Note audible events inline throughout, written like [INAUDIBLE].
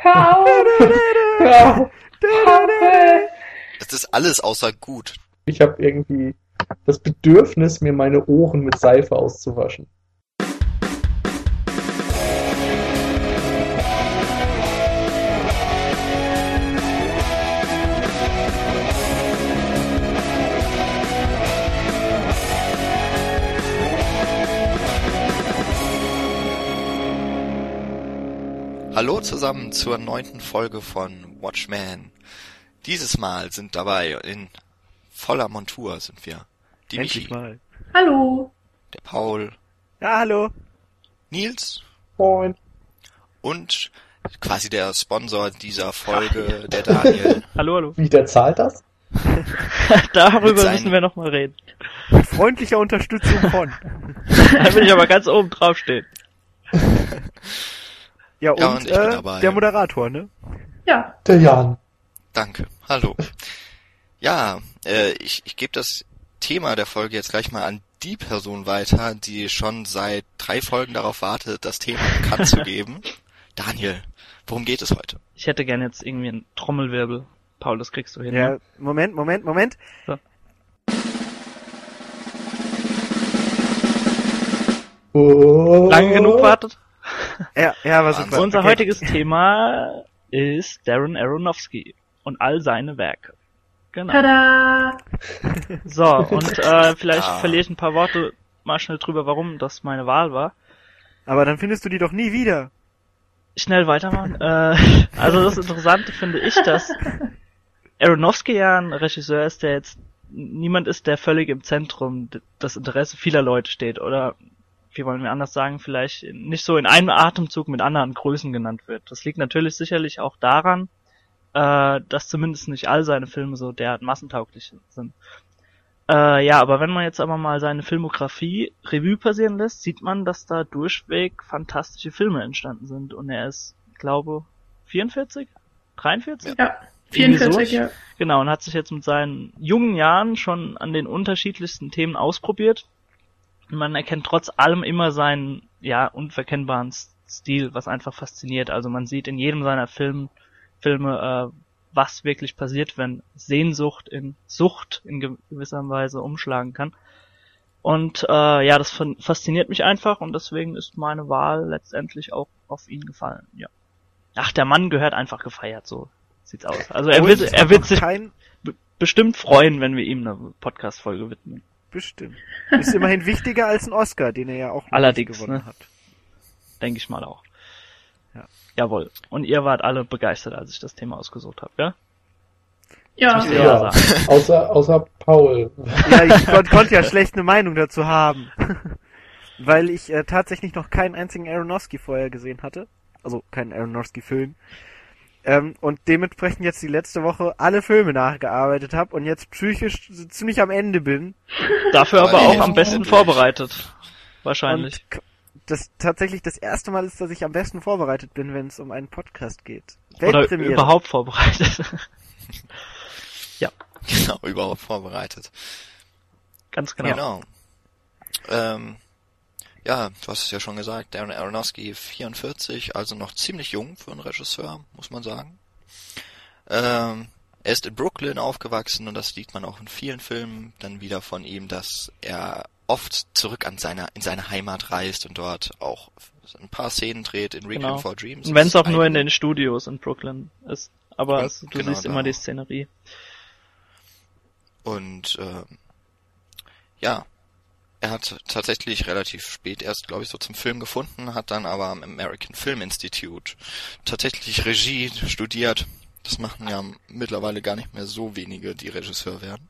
Hör auf! Das ist alles außer gut. ich habe irgendwie das Bedürfnis, mir meine Ohren mit Seife auszuwaschen. Hallo zusammen zur neunten Folge von Watchmen. Dieses Mal sind dabei in voller Montur sind wir. Die Endlich Michi, mal. Hallo! der Paul, Ja, hallo. Nils Moin. und quasi der Sponsor dieser Folge, der Daniel. [LAUGHS] Hallo, hallo. Wie, der zahlt das? [LAUGHS] Darüber seinen- müssen wir nochmal reden. Mit freundlicher Unterstützung von. [LAUGHS] Da will ich aber ganz oben drauf stehen. Ja, und, Ja, und ich bin äh, dabei. der Moderator, ne? Ja, Der Jan. Danke. Hallo. Ja, äh, ich, ich gebe das Thema der Folge jetzt gleich mal an die Person weiter, die schon seit drei Folgen darauf wartet, das Thema bekannt zu [LAUGHS] geben. Daniel, worum geht es heute? Ich hätte gern jetzt irgendwie einen Trommelwirbel. Paul, das kriegst du hin. Ja, ne? Moment, Moment, Moment. Oh. Lange genug wartet? Ja, ja, was super. Unser Okay. heutiges Thema ist Darren Aronofsky und all seine Werke. Genau. tada! So, und äh, vielleicht Ah. verliere ich ein paar Worte mal schnell drüber, warum das meine Wahl war. Aber dann findest du die doch nie wieder. Schnell weitermachen. äh, also das Interessante finde ich, dass Aronofsky ja ein Regisseur ist, der jetzt niemand ist, der völlig im Zentrum d- des Interesse vieler Leute steht oder wie wollen wir anders sagen, vielleicht nicht so in einem Atemzug mit anderen Größen genannt wird. Das liegt natürlich sicherlich auch daran, äh, dass zumindest nicht all seine Filme so derart massentauglich sind. Äh, ja, aber wenn man jetzt aber mal seine Filmografie Revue passieren lässt, sieht man, dass da durchweg fantastische Filme entstanden sind. Und er ist, glaube 44? 43? Ja, Irgendwie 44, so. ja. Genau, und hat sich jetzt mit seinen jungen Jahren schon an den unterschiedlichsten Themen ausprobiert. Man erkennt trotz allem immer seinen, ja, unverkennbaren Stil, was einfach fasziniert. Also man sieht in jedem seiner Film, Filme, äh, was wirklich passiert, wenn Sehnsucht in Sucht in gew- gewisser Weise umschlagen kann. Und äh, ja, das fasziniert mich einfach und deswegen ist meine Wahl letztendlich auch auf ihn gefallen. Ja. Ach, der Mann gehört einfach gefeiert, so sieht's aus. Also er wird, er wird sich bestimmt freuen, wenn wir ihm eine Podcast-Folge widmen. Bestimmt. Ist immerhin wichtiger als ein Oscar, den er ja auch noch Allerdings, gewonnen ne? hat. Denke ich mal auch. Ja. Jawohl. Und ihr wart alle begeistert, als ich das Thema ausgesucht habe, ja? Ja, Ja, [LAUGHS] außer, außer Paul. Ja, ich kon konnte ja schlecht eine Meinung dazu haben. [LAUGHS] Weil ich äh, tatsächlich noch keinen einzigen Aronofsky vorher gesehen hatte. Also keinen Aronofsky-Film. Ähm, und dementsprechend jetzt die letzte Woche alle Filme nachgearbeitet habe und jetzt psychisch ziemlich am Ende bin. Dafür Aber auch am besten vorbereitet. Wahrscheinlich. Und das tatsächlich das erste Mal ist, dass ich am besten vorbereitet bin, wenn es um einen Podcast geht. Oder Weltpremiere. überhaupt vorbereitet. [LAUGHS] Genau, überhaupt vorbereitet. Ganz genau. Genau. Ähm, ja, du hast es ja schon gesagt, Darren Aronofsky 44, also noch ziemlich jung für einen Regisseur, muss man sagen. Ähm, er ist in Brooklyn aufgewachsen und das sieht man auch in vielen Filmen dann wieder von ihm, dass er oft zurück an seiner, in seine Heimat reist und dort auch ein paar Szenen dreht in Requiem Genau. for Dreams. Und wenn es auch nur in den Studios in Brooklyn ist. Aber Und es, du genau siehst immer die. Szenerie. Und ähm, ja, er hat tatsächlich relativ spät erst, glaube ich, so zum Film gefunden, hat dann aber am American Film Institute tatsächlich Regie studiert. Das machen ja mittlerweile gar nicht mehr so wenige, die Regisseur werden.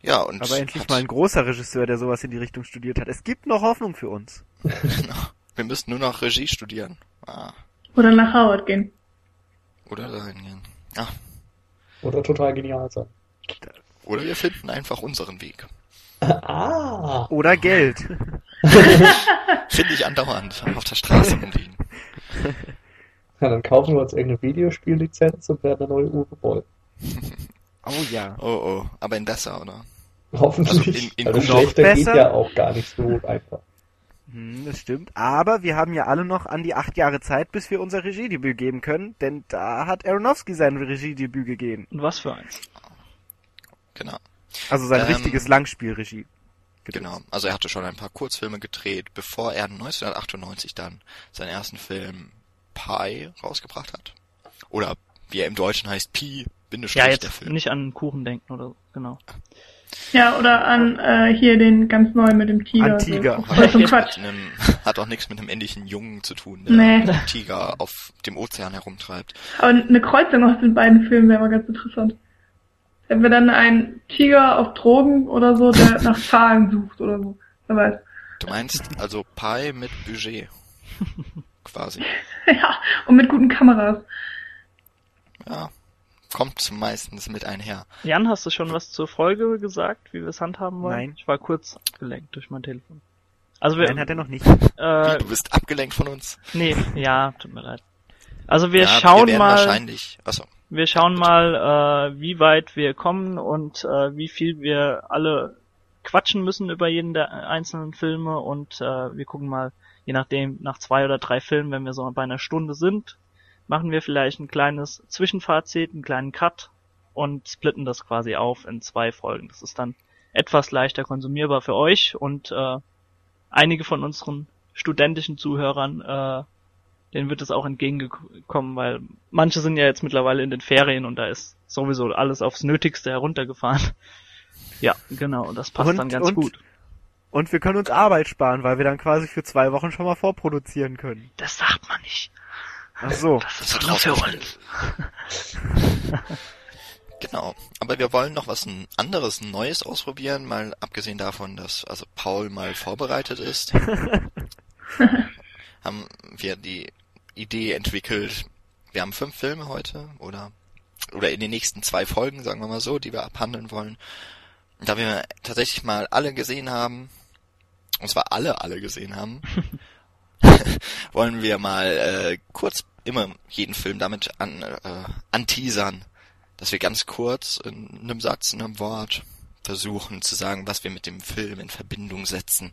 Ja, und Aber endlich mal ein großer Regisseur, der sowas in die Richtung studiert hat. Es gibt noch Hoffnung für uns. genau, wir müssen nur noch Regie studieren. Ah, Oder nach Howard gehen. oder dahin gehen. Ah, Oder total genial sein. oder wir finden einfach unseren Weg. Ah. Oder Geld. [LAUGHS] Finde ich andauernd auf der Straße rumliegen. [LAUGHS] Ja, dann kaufen wir uns irgendeine Videospiellizenz und werden eine neue Uwe Boll. [LAUGHS] Oh ja. Oh oh, aber in besser, oder? Hoffentlich. Also in- in gut- schlechter geht besser? ja auch gar nicht so einfach. Hm, das stimmt. Aber wir haben ja alle noch an die acht Jahre Zeit, bis wir unser Regiedebüt geben können, denn da hat Aronofsky sein Regiedebüt gegeben. Und was für eins? Genau. Also sein Ähm, richtiges Langspielregie. Genau. Also er hatte schon ein paar Kurzfilme gedreht, bevor er 1998 dann seinen ersten Film Pi rausgebracht hat. Oder wie er im Deutschen heißt, Pi, Bindestrich Ja, der jetzt Film. nicht an Kuchen denken oder so, genau. Ja, oder an äh, hier den ganz neuen mit dem Tiger. An Tiger. So. Voll zum Quatsch. Mit einem, hat auch nichts mit einem ähnlichen Jungen zu tun, der Nee. einen Tiger auf dem Ozean herumtreibt. Aber eine Kreuzung aus den beiden Filmen wäre mal ganz interessant. Wenn wir dann einen Tiger auf Drogen oder so, der nach Zahlen sucht oder so. Wer weiß. Du meinst also Pi mit Budget. [LAUGHS] Quasi. Ja, und mit guten Kameras. Ja. Kommt meistens mit einher. Jan, hast du schon was zur Folge gesagt, wie wir es handhaben wollen? Nein. Ich war kurz abgelenkt durch mein Telefon. Also wir, Nein, hat er noch nicht. äh, Du bist abgelenkt von uns. nee, ja, tut mir leid. Also wir ja, schauen wir werden mal, wahrscheinlich. Achso. Wir schauen mal, äh, wie weit wir kommen und äh, wie viel wir alle quatschen müssen über jeden der einzelnen Filme und äh, wir gucken mal, je nachdem, nach zwei oder drei Filmen, wenn wir so bei einer Stunde sind, machen wir vielleicht ein kleines Zwischenfazit, einen kleinen Cut und splitten das quasi auf in zwei Folgen. Das ist dann etwas leichter konsumierbar für euch und äh, einige von unseren studentischen Zuhörern, äh, denen wird es auch entgegengekommen, weil manche sind ja jetzt mittlerweile in den Ferien und da ist sowieso alles aufs Nötigste heruntergefahren. [LAUGHS] Ja, genau, und das passt Und- dann ganz und- gut. Und wir können uns Arbeit sparen, weil wir dann quasi für zwei Wochen schon mal vorproduzieren können. Das sagt man nicht. Ach so. Das ist doch nur für uns. Genau. Aber wir wollen noch was anderes, Neues ausprobieren, mal abgesehen davon, dass also Paul mal vorbereitet ist. [LAUGHS] haben wir die Idee entwickelt. Wir haben fünf Filme heute oder oder in den nächsten zwei Folgen, sagen wir mal so, die wir abhandeln wollen. Da wir tatsächlich mal alle gesehen haben, und zwar alle alle gesehen haben, [LAUGHS] [LAUGHS] wollen wir mal äh, kurz immer jeden Film damit an, äh, anteasern, dass wir ganz kurz in einem Satz, in einem Wort versuchen zu sagen, was wir mit dem Film in Verbindung setzen.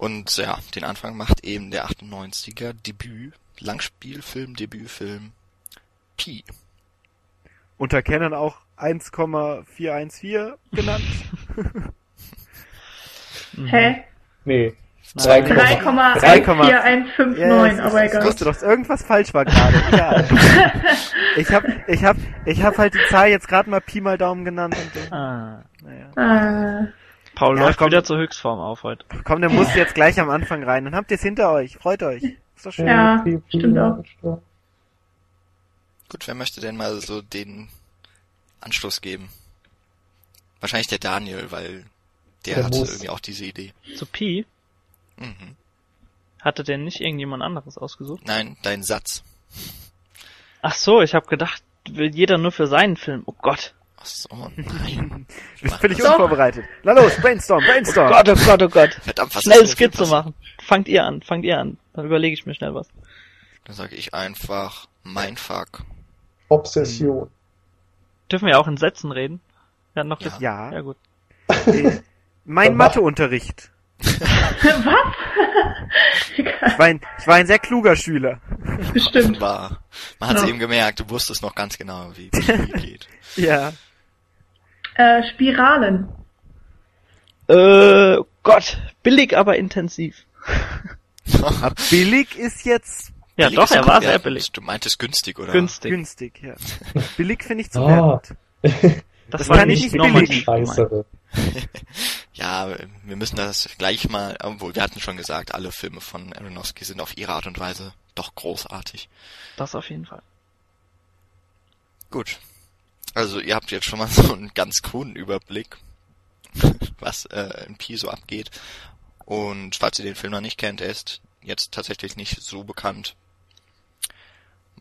Und ja, den Anfang macht eben der 98er Debüt, Langspielfilm, Debütfilm Pi. Unter Canon auch 1,414 genannt. [LAUGHS] Hä? Nee. Nein. 3,1459, Ja, es aber ist- Ich egal. wusste doch, dass irgendwas falsch war gerade. Egal. [LAUGHS] ich hab, ich hab, ich hab halt die Zahl jetzt gerade mal Pi mal Daumen genannt und äh, Ah. naja. Äh, Paul Ja, läuft komm. wieder zur Höchstform auf heute. Komm, der muss jetzt gleich am Anfang rein. Dann habt ihr es hinter euch. Freut euch. Ist doch schön. Ja, stimmt auch. Gut, wer möchte denn mal so den Anschluss geben? Wahrscheinlich der Daniel, weil der, Der hatte muss. irgendwie auch diese Idee. Zu Pi Mhm. hatte denn nicht irgendjemand anderes ausgesucht? Nein, dein Satz. Ach so, ich habe gedacht, will jeder nur für seinen Film. Oh Gott. Ach so, nein. Du bist völlig unvorbereitet. Na los, brainstorm, Oh brainstorm. Gott, oh Gott, oh Gott. Verdammt, was Schnell Skizze machen. Fangt ihr an, fangt ihr an. Dann überlege ich mir schnell was. Dann sage ich einfach Mindfuck. Obsession. Dürfen wir auch in Sätzen reden? Wir hatten noch Ja. Ja. ja gut. [LAUGHS] Mein Matheunterricht. was? Ich [LAUGHS] war, ein, ich war ein sehr kluger Schüler. Bestimmt. War. Man hat es Ja. eben gemerkt, du wusstest noch ganz genau, wie wie [LAUGHS] geht. Ja. Äh, Spiralen. Äh, Gott, billig, aber intensiv. Billig ist jetzt Ja, Billig doch, er war sehr billig. Du meintest günstig, oder? Günstig. günstig, ja. [LAUGHS] Billig finde ich zu Ah. wertend. Das, [LAUGHS] Das war kann nicht ich nicht normativ. [LAUGHS] Ja, wir müssen das gleich mal, obwohl wir hatten schon gesagt, alle Filme von Aronofsky sind auf ihre Art und Weise doch großartig. Das auf jeden Fall. Gut. Also ihr habt jetzt schon mal [LAUGHS] so einen ganz kruden Überblick, [LAUGHS] was äh, in Pi so abgeht. Und falls ihr den Film noch nicht kennt, er ist jetzt tatsächlich nicht so bekannt.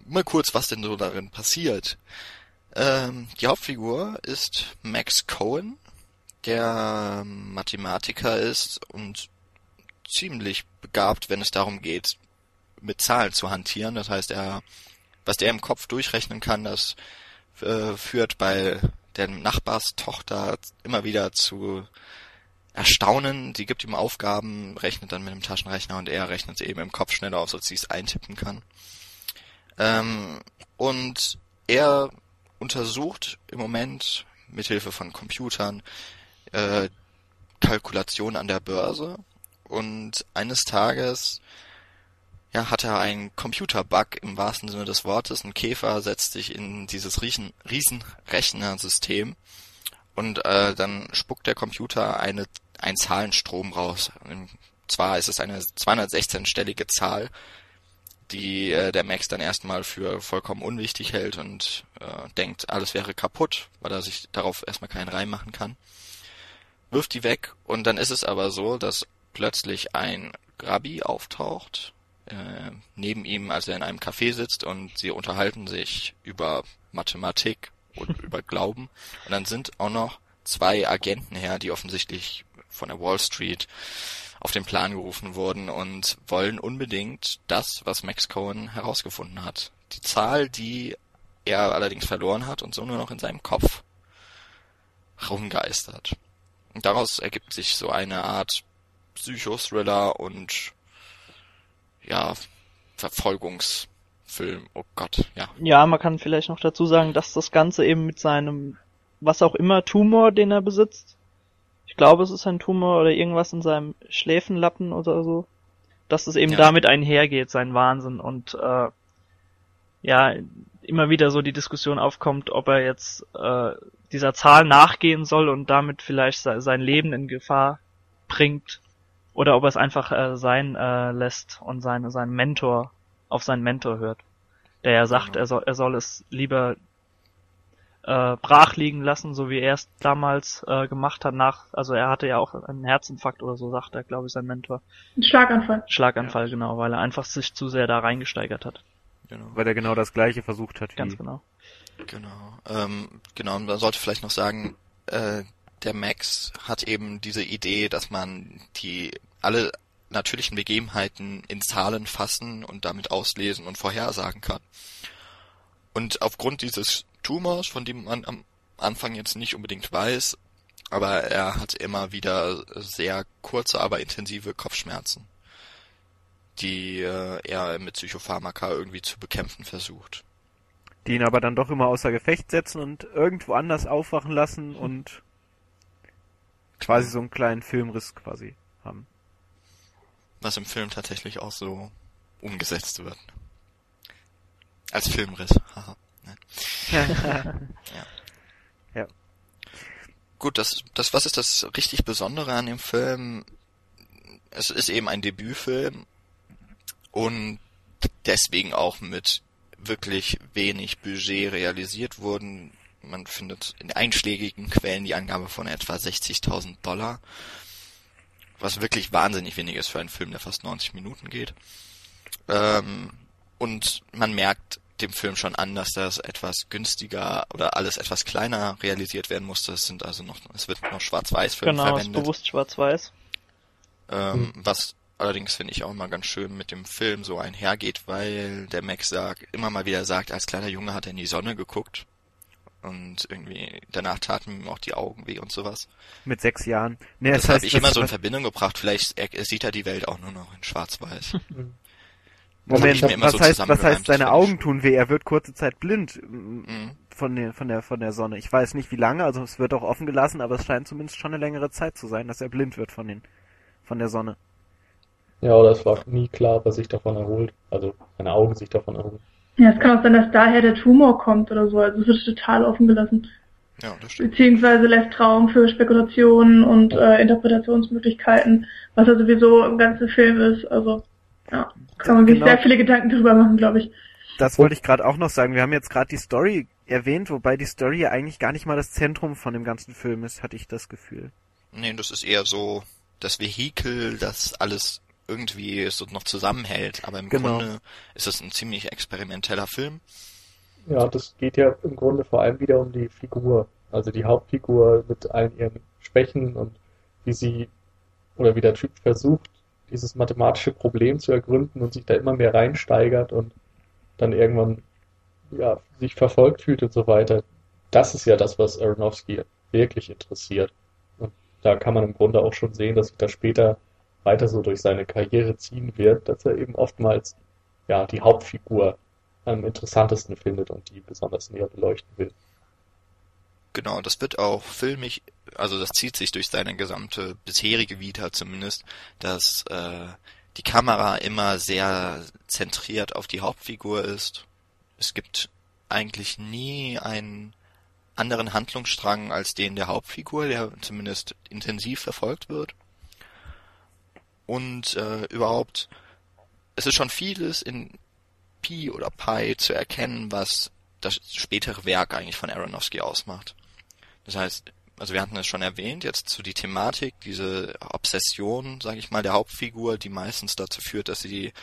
Mal kurz, was denn so darin passiert. Ähm, die Hauptfigur ist Max Cohen, der Mathematiker ist und ziemlich begabt, wenn es darum geht, mit Zahlen zu hantieren. Das heißt, er, was der im Kopf durchrechnen kann, das äh, führt bei der Nachbarstochter immer wieder zu erstaunen. Die gibt ihm Aufgaben, rechnet dann mit dem Taschenrechner und er rechnet sie eben im Kopf schneller aus, als sie es eintippen kann. Ähm, und er untersucht im Moment mithilfe von Computern äh, Kalkulation an der Börse und eines Tages ja, hat er einen Computerbug im wahrsten Sinne des Wortes. Ein Käfer setzt sich in dieses riesen, riesen Rechnersystem und äh, dann spuckt der Computer eine, einen Zahlenstrom raus. Und zwar ist es eine 216-stellige Zahl, die äh, der Max dann erstmal für vollkommen unwichtig hält und äh, denkt, alles wäre kaputt, weil er sich darauf erstmal keinen Reim machen kann. Wirft die weg und dann ist es aber so, dass plötzlich ein Rabbi auftaucht, äh, neben ihm, als er in einem Café sitzt und sie unterhalten sich über Mathematik und [LAUGHS] über Glauben. Und dann sind auch noch zwei Agenten her, die offensichtlich von der Wall Street auf den Plan gerufen wurden und wollen unbedingt das, was Max Cohen herausgefunden hat. Die Zahl, die er allerdings verloren hat und so nur noch in seinem Kopf rumgeistert. Und daraus ergibt sich so eine Art Psychothriller und ja, Verfolgungsfilm. Oh Gott, ja. Ja, man kann vielleicht noch dazu sagen, dass das Ganze eben mit seinem, was auch immer, Tumor, den er besitzt, ich glaube, es ist ein Tumor oder irgendwas in seinem Schläfenlappen oder so, dass es eben Ja. damit einhergeht, sein Wahnsinn und äh, ja, immer wieder so die Diskussion aufkommt, ob er jetzt äh, dieser Zahl nachgehen soll und damit vielleicht se sein Leben in Gefahr bringt oder ob er es einfach äh, sein äh, lässt und seine, seinen Mentor auf seinen Mentor hört, der ja sagt, Genau. er soll, er soll es lieber äh, brach liegen lassen, so wie er es damals äh, gemacht hat nach, also er hatte ja auch einen Herzinfarkt oder so, sagt er, glaube ich, sein Mentor. Ein Schlaganfall. Schlaganfall, genau, weil er einfach sich zu sehr da reingesteigert hat. Genau. Weil er genau das gleiche versucht hat. Ganz wie genau. Genau. Ähm, genau, und man sollte vielleicht noch sagen, äh, der Max hat eben diese Idee, dass man die alle natürlichen Begebenheiten in Zahlen fassen und damit auslesen und vorhersagen kann. Und aufgrund dieses Tumors, von dem man am Anfang jetzt nicht unbedingt weiß, aber er hat immer wieder sehr kurze, aber intensive Kopfschmerzen, die äh, er mit Psychopharmaka irgendwie zu bekämpfen versucht. die ihn aber dann doch immer außer Gefecht setzen und irgendwo anders aufwachen lassen und quasi so einen kleinen Filmriss quasi haben. was im Film tatsächlich auch so umgesetzt wird. Als Filmriss. Haha. Nein. [LAUGHS] Ja. Gut, das, das, was ist das richtig Besondere an dem Film? Es ist eben ein Debütfilm und deswegen auch mit wirklich wenig Budget realisiert wurden. Man findet in einschlägigen Quellen die Angabe von etwa 60.000 Dollar, was wirklich wahnsinnig wenig ist für einen Film, der fast 90 Minuten geht. Ähm, und man merkt dem Film schon an, dass das etwas günstiger oder alles etwas kleiner realisiert werden musste. Es sind also noch, es wird noch Schwarz-Weiß-Film Genau, verwendet. bewusst schwarz-weiß. Ähm, Was allerdings finde ich auch mal ganz schön mit dem Film so einhergeht, weil der Max sagt, immer mal wieder sagt, als kleiner Junge hat er in die Sonne geguckt. Und irgendwie danach taten ihm auch die Augen weh und sowas. Mit sechs Jahren. Nee, Das, das, habe ich immer so in Verbindung gebracht. Vielleicht er, er sieht er die Welt auch nur noch in Schwarz-Weiß. Moment, mir immer was so heißt, was heißt, seine Augen tun weh? Er wird kurze Zeit blind Mhm. von der, von der, von der Sonne. Ich weiß nicht wie lange, also es wird auch offen gelassen, aber es scheint zumindest schon eine längere Zeit zu sein, dass er blind wird von den, von der Sonne. Ja, oder es war nie klar, ob er sich davon erholt. Also seine Augen sich davon erholen. Ja, es kann auch sein, dass daher der Tumor kommt oder so. Also es wird total offen gelassen. Ja, das stimmt. Beziehungsweise lässt Raum für Spekulationen und äh, Interpretationsmöglichkeiten, was ja sowieso im ganzen Film ist. Also ja, kann man sich Genau. sehr viele Gedanken drüber machen, glaube ich. Das wollte ich gerade auch noch sagen. Wir haben jetzt gerade die Story erwähnt, wobei die Story ja eigentlich gar nicht mal das Zentrum von dem ganzen Film ist, hatte ich das Gefühl. Nee, das ist eher so das Vehikel, das alles irgendwie so noch zusammenhält. Aber im Genau. Grunde ist es ein ziemlich experimenteller Film. Ja, das geht ja im Grunde vor allem wieder um die Figur. Also die Hauptfigur mit allen ihren Schwächen und wie sie oder wie der Typ versucht, dieses mathematische Problem zu ergründen und sich da immer mehr reinsteigert und dann irgendwann ja, sich verfolgt fühlt und so weiter. Das ist ja das, was Aronofsky wirklich interessiert. Und da kann man im Grunde auch schon sehen, dass sich das später weiter so durch seine Karriere ziehen wird, dass er eben oftmals ja die Hauptfigur am interessantesten findet und die besonders näher beleuchten will. Genau, das wird auch filmig, also das zieht sich durch seine gesamte bisherige Vita zumindest, dass äh, die Kamera immer sehr zentriert auf die Hauptfigur ist. Es gibt eigentlich nie einen anderen Handlungsstrang als den der Hauptfigur, der zumindest intensiv verfolgt wird. Und äh, überhaupt, es ist schon vieles in Pi oder Pi zu erkennen, was das spätere Werk eigentlich von Aronofsky ausmacht. Das heißt, also wir hatten es schon erwähnt, jetzt zu die Thematik, diese Obsession, sage ich mal, der Hauptfigur, die meistens dazu führt, dass sie,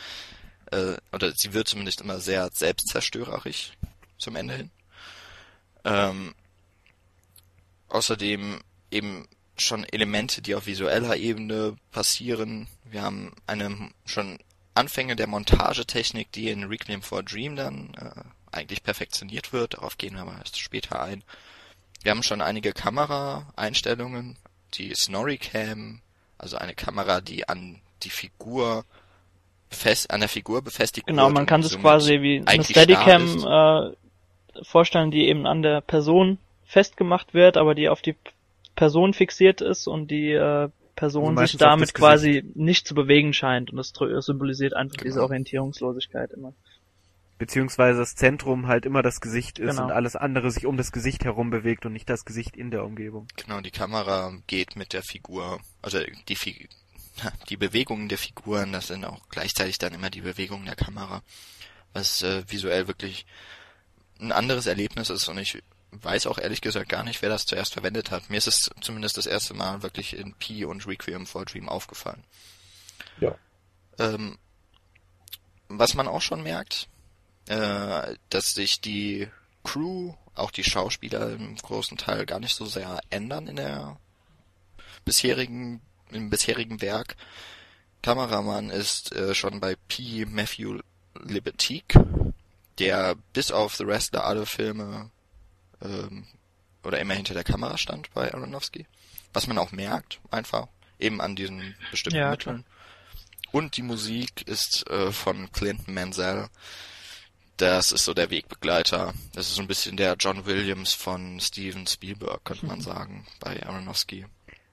äh, oder sie wird zumindest immer sehr selbstzerstörerisch zum Ende hin. Ähm, außerdem eben schon Elemente, die auf visueller Ebene passieren. Wir haben eine schon Anfänge der Montagetechnik, die in Requiem for a Dream dann äh, eigentlich perfektioniert wird. Darauf gehen wir aber erst später ein. Wir haben schon einige Kameraeinstellungen, die Snorri Cam, also eine Kamera, die an die Figur fest, an der Figur befestigt genau, wird. Genau, man kann es quasi wie eine Steadicam äh, vorstellen, die eben an der Person festgemacht wird, aber die auf die Person fixiert ist und die äh, Person Also sich damit quasi nicht zu bewegen scheint und das symbolisiert einfach diese Genau. Orientierungslosigkeit immer. Beziehungsweise das Zentrum halt immer das Gesicht ist Genau. und alles andere sich um das Gesicht herum bewegt und nicht das Gesicht in der Umgebung. Genau, die Kamera geht mit der Figur, also die, Fi [LAUGHS] die Bewegungen der Figuren, das sind auch gleichzeitig dann immer die Bewegungen der Kamera, was äh, visuell wirklich ein anderes Erlebnis ist und ich weiß auch ehrlich gesagt gar nicht, wer das zuerst verwendet hat. Mir ist es zumindest das erste Mal wirklich in Pi und Requiem for Dream aufgefallen. Ja. Ähm, was man auch schon merkt, äh, dass sich die Crew, auch die Schauspieler im großen Teil gar nicht so sehr ändern in der bisherigen, im bisherigen Werk. Kameramann ist äh, schon bei P. Matthew Libatique, der bis auf The Wrestler alle Filme ähm, oder immer hinter der Kamera stand bei Aronofsky. Was man auch merkt, einfach eben an diesen bestimmten Ja, Mitteln. Und die Musik ist äh, von Clinton Mansell. Das ist so der Wegbegleiter. Das ist so ein bisschen der John Williams von Steven Spielberg, könnte man [LAUGHS] sagen, bei Aronofsky.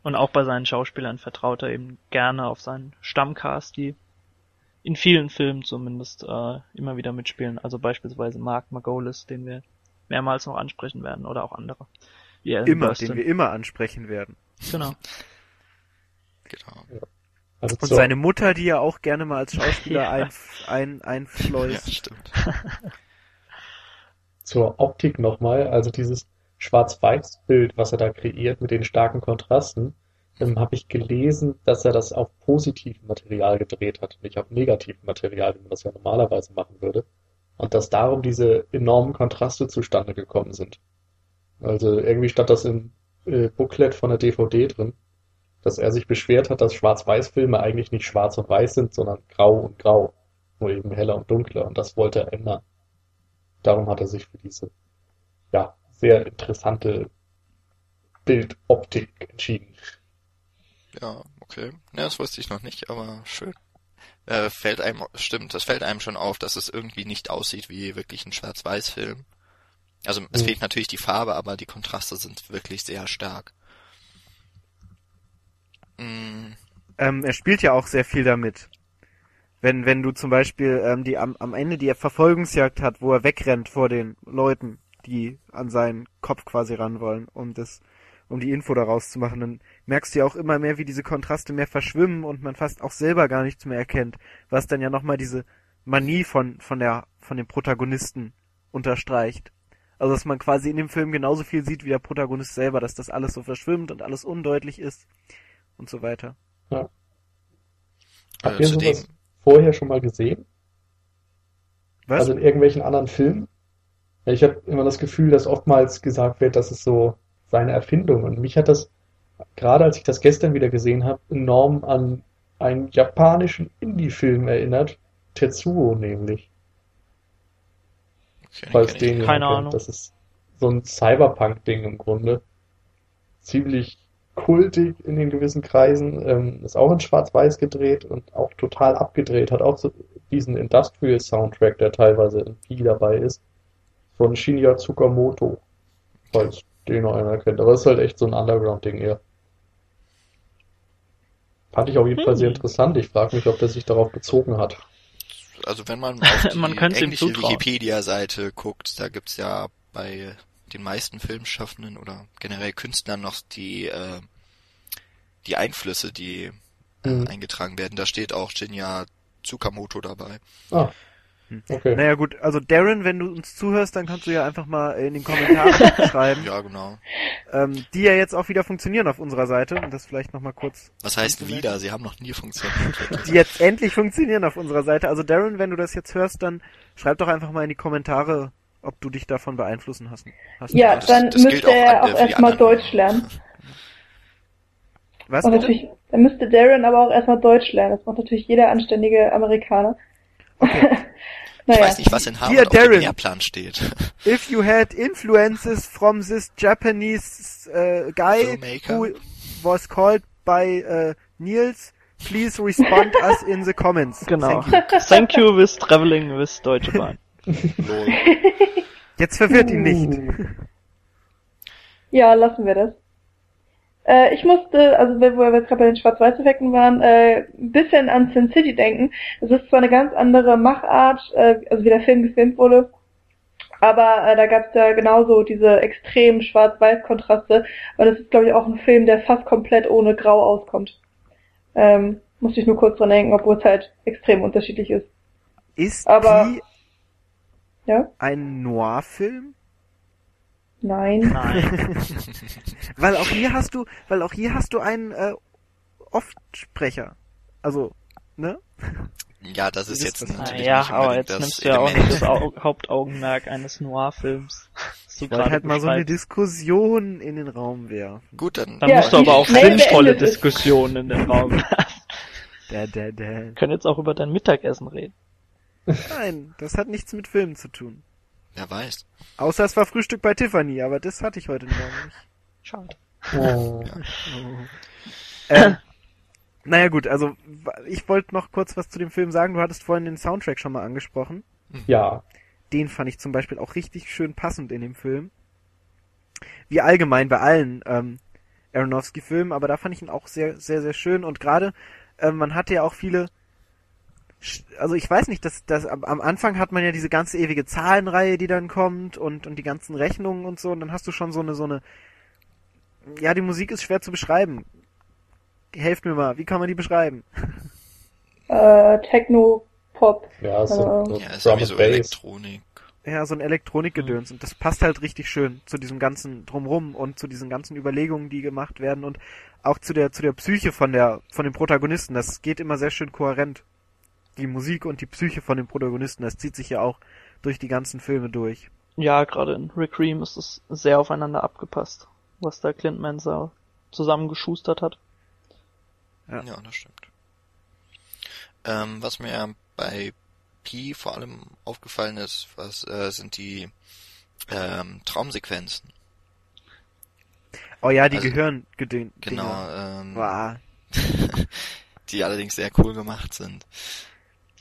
Und auch bei seinen Schauspielern vertraut er eben gerne auf seinen Stammcast, die in vielen Filmen zumindest äh, immer wieder mitspielen. Also beispielsweise Mark Margolis, den wir mehrmals noch ansprechen werden, oder auch andere. Wie Alan Immer, Burstyn. den wir immer ansprechen werden. Genau. Genau. Also Und seine Mutter, die ja auch gerne mal als Schauspieler [LAUGHS] Ja. ein, ein, Ja, einfleust. stimmt. [LAUGHS] zur Optik nochmal, also dieses Schwarz-Weiß-Bild, was er da kreiert mit den starken Kontrasten, ähm, habe ich gelesen, dass er das auf positivem Material gedreht hat, nicht auf negativem Material, wie man das ja normalerweise machen würde. Und dass darum diese enormen Kontraste zustande gekommen sind. Also irgendwie stand das im äh, Booklet von der DVD drin, dass er sich beschwert hat, dass Schwarz-Weiß-Filme eigentlich nicht schwarz und weiß sind, sondern grau und grau. Nur eben heller und dunkler. Und das wollte er ändern. Darum hat er sich für diese, ja, sehr interessante Bildoptik entschieden. Ja, okay. Ja, das wusste ich noch nicht, aber schön. Äh, fällt einem, stimmt, das fällt einem schon auf, dass es irgendwie nicht aussieht wie wirklich ein Schwarz-Weiß-Film. Also es Mhm. fehlt natürlich die Farbe, aber die Kontraste sind wirklich sehr stark. Mm, Ähm, er spielt ja auch sehr viel damit. Wenn, wenn du zum Beispiel ähm, die am, am Ende die Verfolgungsjagd hat, wo er wegrennt vor den Leuten, die an seinen Kopf quasi ran wollen, um das, um die Info daraus zu machen, dann merkst du ja auch immer mehr, wie diese Kontraste mehr verschwimmen und man fast auch selber gar nichts mehr erkennt, was dann ja nochmal diese Manie von, von der, von dem Protagonisten unterstreicht. Also, dass man quasi in dem Film genauso viel sieht wie der Protagonist selber, dass das alles so verschwimmt und alles undeutlich ist und so weiter. Habt äh, ihr zudem, sowas vorher schon mal gesehen? Was? Also in irgendwelchen anderen Filmen? Ja, Ich habe immer das Gefühl, dass oftmals gesagt wird, das ist so seine Erfindung. Und mich hat das, gerade als ich das gestern wieder gesehen habe, enorm an einen japanischen Indie-Film erinnert. Tetsuo nämlich. Falls den. Keine. Ahnung. Das ist so ein Cyberpunk-Ding im Grunde. Ziemlich kultig in den gewissen Kreisen, ähm, ist auch in Schwarz-Weiß gedreht und auch total abgedreht, hat auch so diesen Industrial-Soundtrack, der teilweise in Pi dabei ist, von Shinya Tsukamoto, falls den noch einer kennt. Aber es ist halt echt so ein Underground-Ding eher. Fand ich auf jeden Fall sehr Hm. interessant. Ich frage mich, ob der sich darauf bezogen hat. Also wenn man auf [LAUGHS] die Man englische. Wikipedia-Seite guckt, da gibt's ja bei den meisten Filmschaffenden oder generell Künstlern noch die äh, die Einflüsse, die äh, Mhm. eingetragen werden. Da steht auch Shinya Tsukamoto dabei. Ah. Hm. Okay. Naja gut, also Darren, wenn du uns zuhörst, dann kannst du ja einfach mal in den Kommentaren [LAUGHS] schreiben, Ja, genau. ähm, die ja jetzt auch wieder funktionieren auf unserer Seite. Und das vielleicht nochmal kurz Was heißt wieder? Sie haben noch nie funktioniert. die jetzt endlich funktionieren auf unserer Seite. Also Darren, wenn du das jetzt hörst, dann schreib doch einfach mal in die Kommentare, ob du dich davon beeinflussen hast. hast Ja, das- dann das müsste auch er auch die erstmal. Deutsch lernen. Was Und bitte? natürlich, dann müsste Darren aber auch erstmal Deutsch lernen. Das macht natürlich jeder anständige Amerikaner. [LAUGHS] Ich naja. weiß nicht, was in Dear Harvard auf Darren. dem Lehrplan steht. [LAUGHS] If you had influences from this Japanese uh, guy Filmmaker. who was called by uh, Niels, please respond [LAUGHS] us in the comments. Genau. Thank you. Thank you with traveling with Deutsche Bahn. Jetzt verwirrt ihn nicht. Uh. Ja, lassen wir das. Äh, ich musste, also wo wir jetzt gerade bei den Schwarz-Weiß-Effekten waren, äh, ein bisschen an Sin City denken. Es ist zwar eine ganz andere Machart, äh, also wie der Film gefilmt wurde, aber äh, da gab es ja genauso diese extremen Schwarz-Weiß-Kontraste. Und es ist, glaube ich, auch ein Film, der fast komplett ohne Grau auskommt. Ähm, musste ich nur kurz dran denken, obwohl es halt extrem unterschiedlich ist. Ist Aber- Pi Ja? ein Noir-Film? Nein. Nein. [LAUGHS] Weil auch hier hast du, weil auch hier hast du einen äh, Offsprecher. Also, ne? Ja, das ist jetzt was natürlich ja, nicht aber jetzt das nimmst du ja auch nicht das Au [LAUGHS] Hauptaugenmerk eines Noir-Films. wollte gerade halt mal so eine. Diskussion in den Raum werfen. Gut, dann Dann Ja, musst du aber auch sinnvolle. Diskussionen in den Raum lassen. Da, da, da. Wir können jetzt auch über dein Mittagessen reden. Nein, das hat nichts mit Filmen zu tun. Wer weiß. Außer es war Frühstück bei Tiffany, aber das hatte ich heute Morgen nicht. Schade. Oh. Ähm, naja gut, also ich wollte noch kurz was zu dem Film sagen. Du hattest vorhin den Soundtrack schon mal angesprochen. Ja. Den fand ich zum Beispiel auch richtig schön passend in dem Film. Wie allgemein bei allen ähm, Aronofsky-Filmen, aber da fand ich ihn auch sehr, sehr, sehr schön. Und gerade, ähm, man hatte ja auch viele, also ich weiß nicht, dass das am Anfang hat man ja diese ganze ewige Zahlenreihe, die dann kommt und und die ganzen Rechnungen und so. Und dann hast du schon so eine so eine, ja, die Musik ist schwer zu beschreiben. Helft mir mal, wie kann man die beschreiben? Äh, Techno, Pop. Ja, so, Ähm, so Ja, so Bass. Elektronik. Ja, so ein Elektronikgedöns. Und das passt halt richtig schön zu diesem ganzen Drumrum und zu diesen ganzen Überlegungen, die gemacht werden und auch zu der, zu der Psyche von der, von dem Protagonisten. Das geht immer sehr schön kohärent. Die Musik und die Psyche von dem Protagonisten, das zieht sich ja auch durch die ganzen Filme durch. Ja, gerade in Rick Ream ist es sehr aufeinander abgepasst, was da Clint Mansell zusammengeschustert hat. Ja. Ja, das stimmt. Ähm, was mir bei Pi vor allem aufgefallen ist, was äh, sind die ähm, Traumsequenzen. Oh ja, die Also, Gehirngedön. Genau, ähm, Wow. [LAUGHS] die allerdings sehr cool gemacht sind.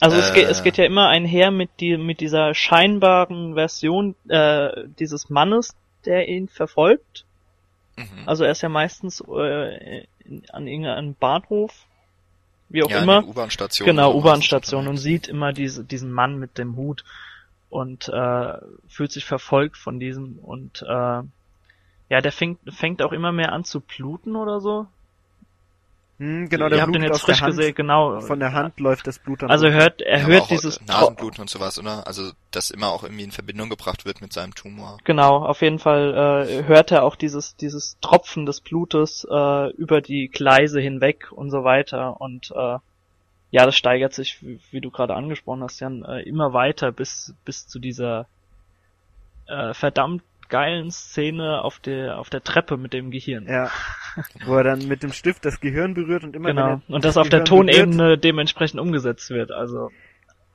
Also es, Äh. geht, es geht ja immer einher mit, die, mit dieser scheinbaren Version äh, dieses Mannes, der ihn verfolgt. Mhm. Also er ist ja meistens äh, in, an irgendeinem Bahnhof, wie auch ja, immer. den U-Bahn-Stationen. Genau, U-Bahn-Station und sieht immer diese, diesen Mann mit dem Hut und äh, fühlt sich verfolgt von diesem und äh, ja, der fängt, fängt auch immer mehr an zu bluten oder so. Hm, genau, Ihr der habt Blut den jetzt frisch Hand. gesehen, genau. Von der Hand läuft das Blut dann Also hört, er Ja, hört dieses Nasenbluten und sowas, oder? Also, dass immer auch irgendwie in Verbindung gebracht wird mit seinem Tumor. Genau, auf jeden Fall äh, hört er auch dieses dieses Tropfen des Blutes äh, über die Gleise hinweg und so weiter und äh, ja, das steigert sich, wie, wie du gerade angesprochen hast, Jan, äh, immer weiter bis bis zu dieser äh, verdammt geilen Szene auf der auf der Treppe mit dem Gehirn. Ja. Wo er dann mit dem Stift das Gehirn berührt und immer genau. er Und das auf der Gehirn berührt- Tonebene dementsprechend umgesetzt wird. Also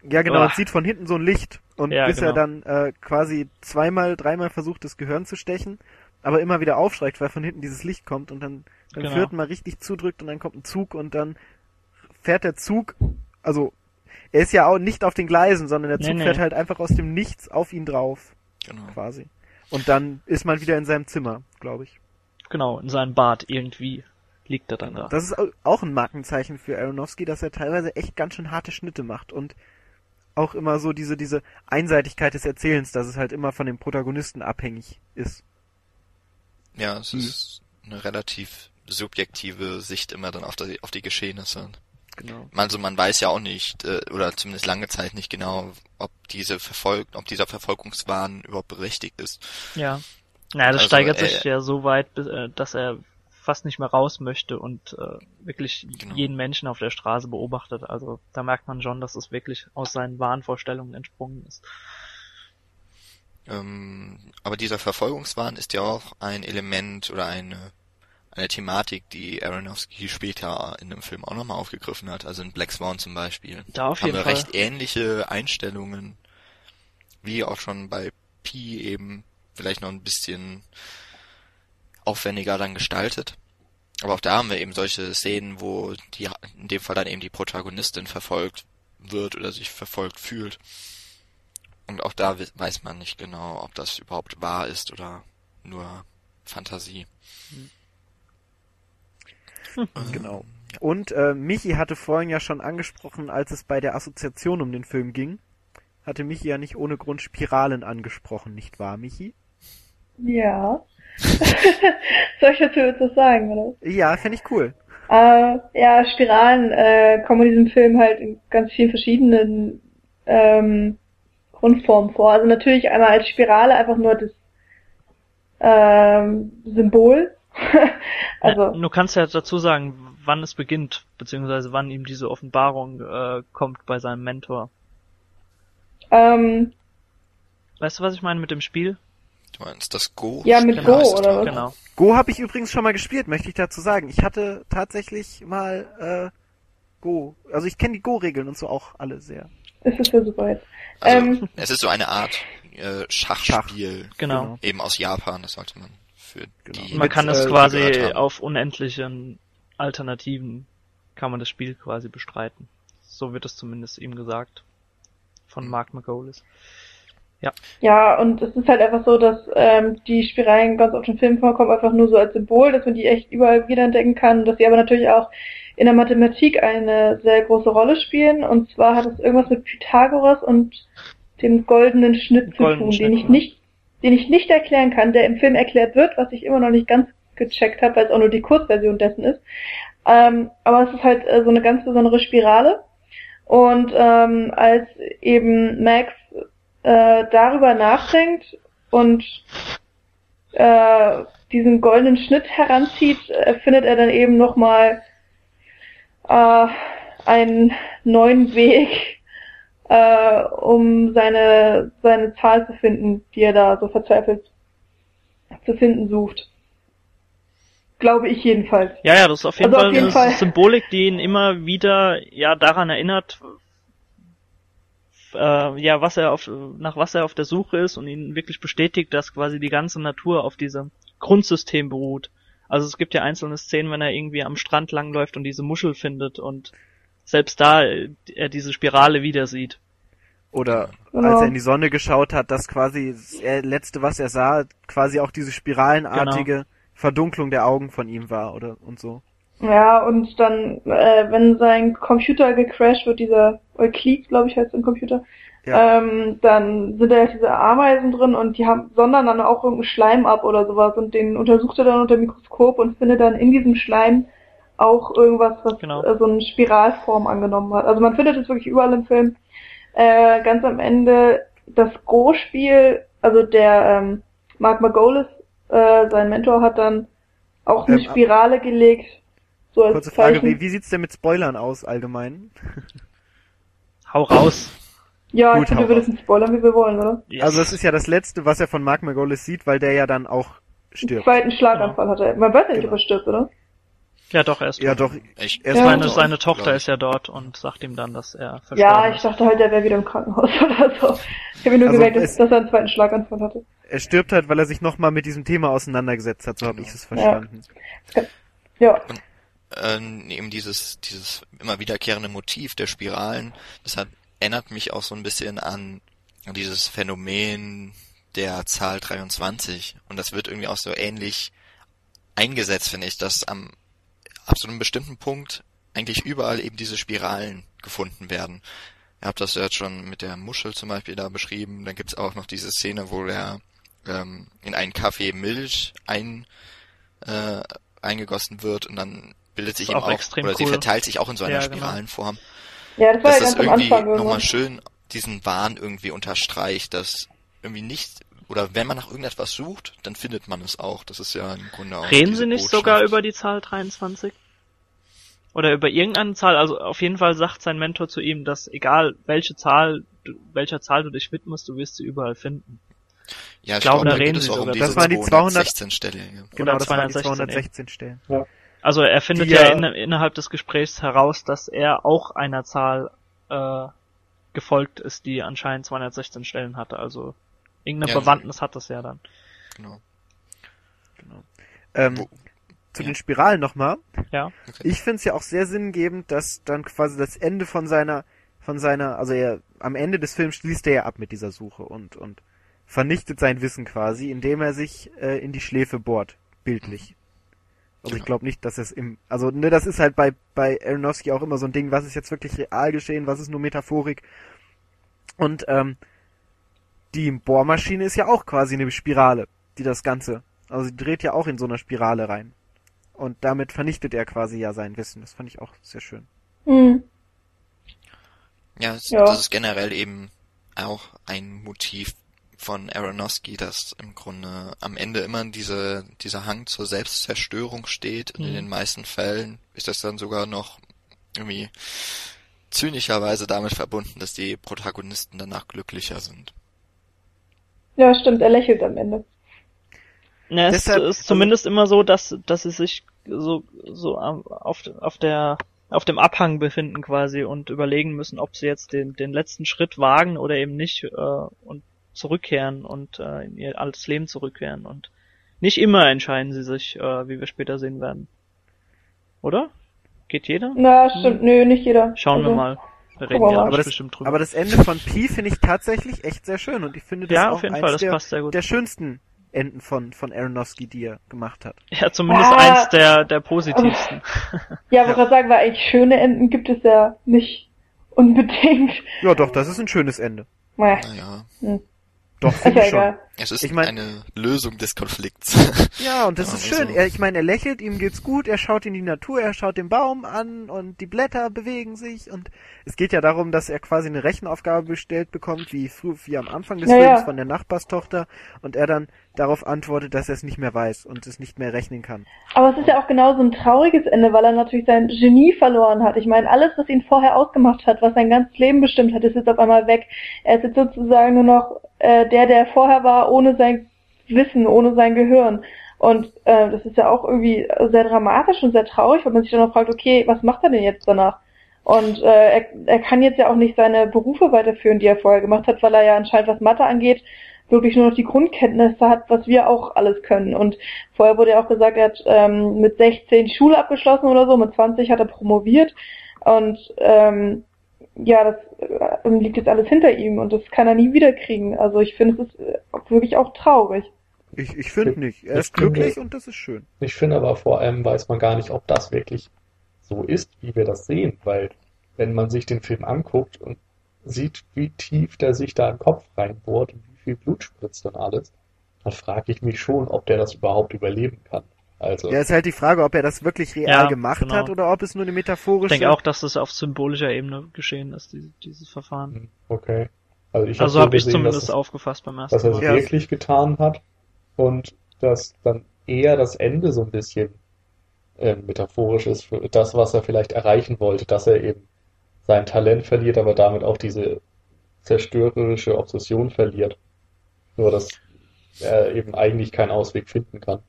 Ja, genau, Uah. man sieht von hinten so ein Licht und Ja, bis er genau. dann äh, quasi zweimal, dreimal versucht, das Gehirn zu stechen, aber immer wieder aufschreckt, weil von hinten dieses Licht kommt und dann beim Genau. vierten Mal richtig zudrückt und dann kommt ein Zug und dann fährt der Zug, also er ist ja auch nicht auf den Gleisen, sondern der Nee, Zug nee. fährt halt einfach aus dem Nichts auf ihn drauf, Genau. quasi. Und dann ist man wieder in seinem Zimmer, glaube ich. Genau, in seinem Bad irgendwie liegt er dann da. Das ist au- auch ein Markenzeichen für Aronofsky, dass er teilweise echt ganz schön harte Schnitte macht und auch immer so diese, diese Einseitigkeit des Erzählens, dass es halt immer von dem Protagonisten abhängig ist. Ja, es Hm. ist eine relativ subjektive Sicht immer dann auf die, auf die Geschehnisse. Genau. Also man weiß ja auch nicht, äh, oder zumindest lange Zeit nicht genau, ob diese verfolgt, ob dieser Verfolgungswahn überhaupt berechtigt ist. Ja. Naja, das Also, steigert äh, sich ja so weit, äh, dass er fast nicht mehr raus möchte und äh, wirklich Genau. jeden Menschen auf der Straße beobachtet. Also da merkt man schon, dass es wirklich aus seinen Wahnvorstellungen entsprungen ist. Ähm, aber dieser Verfolgungswahn ist ja auch ein Element oder eine, eine Thematik, die Aronofsky später in dem Film auch nochmal aufgegriffen hat. Also in Black Swan zum Beispiel. Da auf haben jeden wir Fall. recht ähnliche Einstellungen, wie auch schon bei Pi eben, vielleicht noch ein bisschen aufwendiger dann gestaltet. Aber auch da haben wir eben solche Szenen, wo die, in dem Fall dann eben die Protagonistin verfolgt wird oder sich verfolgt fühlt. Und auch da we- weiß man nicht genau, ob das überhaupt wahr ist oder nur Fantasie. Genau. Und äh, Michi hatte vorhin ja schon angesprochen, als es bei der Assoziation um den Film ging, hatte Michi ja nicht ohne Grund Spiralen angesprochen, nicht wahr, Michi? Ja. [LAUGHS] Soll ich dazu etwas sagen, oder? Ja, fände ich cool. Äh, ja, Spiralen äh, kommen in diesem Film halt in ganz vielen verschiedenen ähm, Grundformen vor. Also natürlich einmal als Spirale einfach nur das ähm, Symbol. [LAUGHS] also Ja, du kannst ja dazu sagen, wann es beginnt, beziehungsweise wann ihm diese Offenbarung äh, kommt bei seinem Mentor. ähm, Weißt du, was ich meine mit dem Spiel? Du meinst das Go? Ja, mit Genau, Go, oder was? ich. Genau. Go habe ich übrigens schon mal gespielt, möchte ich dazu sagen. Ich hatte tatsächlich mal äh, Go. Also ich kenne die Go-Regeln und so auch alle sehr. es ist ja super jetzt. Also, Ähm, es ist so eine Art äh, Schachspiel, Genau. eben aus Japan, das sollte man für Genau. die Man Mit, kann es äh, quasi auf unendlichen Alternativen kann man das Spiel quasi bestreiten. So wird es zumindest ihm gesagt. Von Mhm. Mark McGolis. Ja, und es ist halt einfach so, dass ähm, die Spiralen ganz oft im Film vorkommen, einfach nur so als Symbol, dass man die echt überall wiederentdecken kann, dass sie aber natürlich auch in der Mathematik eine sehr große Rolle spielen. Und zwar hat es irgendwas mit Pythagoras und dem goldenen Schnitt zu tun, Schnitt, den ich ja. nicht, den ich nicht erklären kann, der im Film erklärt wird, was ich immer noch nicht ganz gecheckt habe, weil es auch nur die Kurzversion dessen ist. Ähm, aber es ist halt äh, so eine ganz besondere Spirale. Und ähm, als eben Max äh, darüber nachdenkt und äh, diesen goldenen Schnitt heranzieht, äh, findet er dann eben nochmal äh, einen neuen Weg, äh, um seine, seine Zahl zu finden, die er da so verzweifelt zu finden sucht. Glaube ich jedenfalls. Ja, ja, das ist auf jeden Also auf Fall jeden eine Fall. Symbolik, die ihn immer wieder ja daran erinnert, äh, ja, was er auf nach was er auf der Suche ist und ihn wirklich bestätigt, dass quasi die ganze Natur auf diesem Grundsystem beruht. Also es gibt ja einzelne Szenen, wenn er irgendwie am Strand langläuft und diese Muschel findet und selbst da äh, er diese Spirale wieder sieht. Oder Genau. als er in die Sonne geschaut hat, dass quasi das er- letzte, was er sah, quasi auch diese spiralenartige Genau. Verdunklung der Augen von ihm war oder und so. Ja, und dann, äh, wenn sein Computer gecrashed wird, dieser Euclid, glaube ich, heißt im Computer, Ja. ähm, dann sind da ja diese Ameisen drin und die haben, sondern dann auch irgendeinen Schleim ab oder sowas und den untersucht er dann unter dem Mikroskop und findet dann in diesem Schleim auch irgendwas, was Genau. äh, so eine Spiralform angenommen hat. Also man findet es wirklich überall im Film. Äh, ganz am Ende das Go-Spiel, also der ähm, Mark Margolis, äh, sein Mentor, hat dann auch eine Ähm, Spirale gelegt. So als Kurze Frage, Zeichen. wie, wie sieht's denn mit Spoilern aus allgemein? [LAUGHS] Hau raus. Ja, Gut, ich finde, wir dürfen spoilern, wie wir wollen, oder? Yes. Also es ist ja das letzte, was er von Mark Margolis sieht, weil der ja dann auch Den stirbt. zweiten Schlaganfall hat er. Man weiß ja nicht, Genau. ob er stirbt, oder? Ja, doch, er ist Ja doch, Ich, Er Ja. Seine, seine Tochter ist ja dort und sagt ihm dann, dass er verstorben Ja, ich ist. dachte halt, er wäre wieder im Krankenhaus [LAUGHS] oder so. Ich habe nur Also gemerkt, dass, es- dass er einen zweiten Schlaganfall hatte. er stirbt halt, weil er sich nochmal mit diesem Thema auseinandergesetzt hat, so habe ich es verstanden. Ja, ähm, eben dieses, dieses immer wiederkehrende Motiv der Spiralen, das hat, erinnert mich auch so ein bisschen an dieses Phänomen der Zahl 23. Und das wird irgendwie auch so ähnlich eingesetzt, finde ich, dass am, ab so einem bestimmten Punkt eigentlich überall eben diese Spiralen gefunden werden. Ihr habt das ja jetzt schon mit der Muschel zum Beispiel da beschrieben. Dann gibt's auch noch diese Szene, wo er ähm, in einen Kaffee Milch ein, äh, eingegossen wird und dann bildet sich eben auch auch, extrem oder sie cool. verteilt sich auch in so einer Ja, genau. Spiralenform. ja, das war Dass ja das ganz am irgendwie nochmal schön diesen Wahn irgendwie unterstreicht, dass irgendwie nicht, oder wenn man nach irgendetwas sucht, dann findet man es auch. Das ist ja im Grunde auch Reden Sie nicht Botschaft. sogar über die Zahl 23? Oder über irgendeine Zahl? Also auf jeden Fall sagt sein Mentor zu ihm, dass egal welche Zahl, du, welcher Zahl du dich widmest, du wirst sie überall finden. Ja, ich glaube, glaube, da da reden Sie um sogar. diese Das waren die 216 Stelle. Ja. Genau, Oder das waren die 216 216 Stellen. Also er findet Die ja, ja- in, innerhalb des Gesprächs heraus, dass er auch einer Zahl äh, gefolgt ist, die anscheinend 216 Stellen hatte. Also irgendeine Ja. Bewandtnis hat das ja dann. Genau. Ähm, Wo- zu ja. den Spiralen nochmal. Ja. Okay. Ich finde es ja auch sehr sinngebend, dass dann quasi das Ende von seiner, von seiner, also er, am Ende des Films schließt er ja ab mit dieser Suche und, und vernichtet sein Wissen quasi, indem er sich äh, in die Schläfe bohrt, bildlich. Also ich Genau. glaube nicht, dass es im, also ne, das ist halt bei, bei Aronofsky auch immer so ein Ding, was ist jetzt wirklich real geschehen, was ist nur Metaphorik. Und ähm, die Bohrmaschine ist ja auch quasi eine Spirale, die das Ganze, also sie dreht ja auch in so einer Spirale rein. Und damit vernichtet er quasi ja sein Wissen. Das fand ich auch sehr schön. Hm. Ja, es, Ja. das ist generell eben auch ein Motiv von Aronofsky, dass im Grunde am Ende immer diese, dieser Hang zur Selbstzerstörung steht. Und in Mhm. den meisten Fällen ist das dann sogar noch irgendwie zynischerweise damit verbunden, dass die Protagonisten danach glücklicher sind. Ja, stimmt, er lächelt am Ende. Ja, es Deshalb- ist zumindest immer so, dass, dass sie sich so, so auf, auf der, auf dem Abhang befinden quasi und überlegen müssen, ob sie jetzt den, den letzten Schritt wagen oder eben nicht, äh, und zurückkehren und äh, in ihr altes Leben zurückkehren und nicht immer entscheiden sie sich, äh, wie wir später sehen werden. Oder? Geht jeder? Na, stimmt, nö, nicht jeder. Schauen also, wir mal. Reden ja. Aber das, bestimmt drüber. aber das Ende von Pi finde ich tatsächlich echt sehr schön und ich finde das ja, auch auf jeden eins Fall, das der, passt sehr gut. der schönsten Enden von, von Aronofsky, die er gemacht hat. Ja, zumindest Ah. eins der, der positivsten. [LAUGHS] Ja, wollte gerade sagen, weil eigentlich schöne Enden gibt es ja nicht unbedingt. Ja, doch, das ist ein schönes Ende. Naja, Naja, Doch, ist finde ja ich schon. egal. Es ist Ich mein- eine Lösung des Konflikts. [LAUGHS] Ja, und das Ja, ist schön. also- Er, ich meine, er lächelt, ihm geht's gut, er schaut in die Natur, er schaut den Baum an und die Blätter bewegen sich und es geht ja darum, dass er quasi eine Rechenaufgabe bestellt bekommt, wie früh, wie am Anfang des Ja, Films von der Nachbarstochter und er dann darauf antwortet, dass er es nicht mehr weiß und es nicht mehr rechnen kann. Aber es ist ja auch genauso ein trauriges Ende, weil er natürlich sein Genie verloren hat. Ich meine, alles, was ihn vorher ausgemacht hat, was sein ganzes Leben bestimmt hat, ist jetzt auf einmal weg. Er ist jetzt sozusagen nur noch äh, der, der vorher war, ohne sein Wissen, ohne sein Gehirn. Und äh, das ist ja auch irgendwie sehr dramatisch und sehr traurig, weil man sich dann auch fragt, okay, was macht er denn jetzt danach? Und äh, er, er kann jetzt ja auch nicht seine Berufe weiterführen, die er vorher gemacht hat, weil er ja anscheinend, was Mathe angeht, wirklich nur noch die Grundkenntnisse hat, was wir auch alles können. Und vorher wurde ja auch gesagt, er hat ähm, mit 16 die Schule abgeschlossen oder so, mit 20 hat er promoviert. Und ähm, ja, das äh, liegt jetzt alles hinter ihm und das kann er nie wiederkriegen. Also ich finde, es ist äh, wirklich auch traurig. Ich, ich finde nicht. Er Ich ist glücklich finde- und das ist schön. Ich finde aber vor allem weiß man gar nicht, ob das wirklich so ist, wie wir das sehen, weil wenn man sich den Film anguckt und sieht, wie tief der sich da im Kopf reinbohrt und wie viel Blut spritzt und alles, dann frage ich mich schon, ob der das überhaupt überleben kann. Also, Ja, ist halt die Frage, ob er das wirklich real Ja, gemacht genau. hat oder ob es nur eine Ich metaphorische... denke auch, dass das auf symbolischer Ebene geschehen ist, die, dieses Verfahren. hm, okay. Also ich Also so habe ich zumindest dass, es- aufgefasst beim ersten dass er es Mal. Ja. wirklich getan hat und dass dann eher das Ende so ein bisschen äh, metaphorisch ist für das, was er vielleicht erreichen wollte, dass er eben sein Talent verliert, aber damit auch diese zerstörerische Obsession verliert. Nur, dass er eben eigentlich keinen Ausweg finden kann.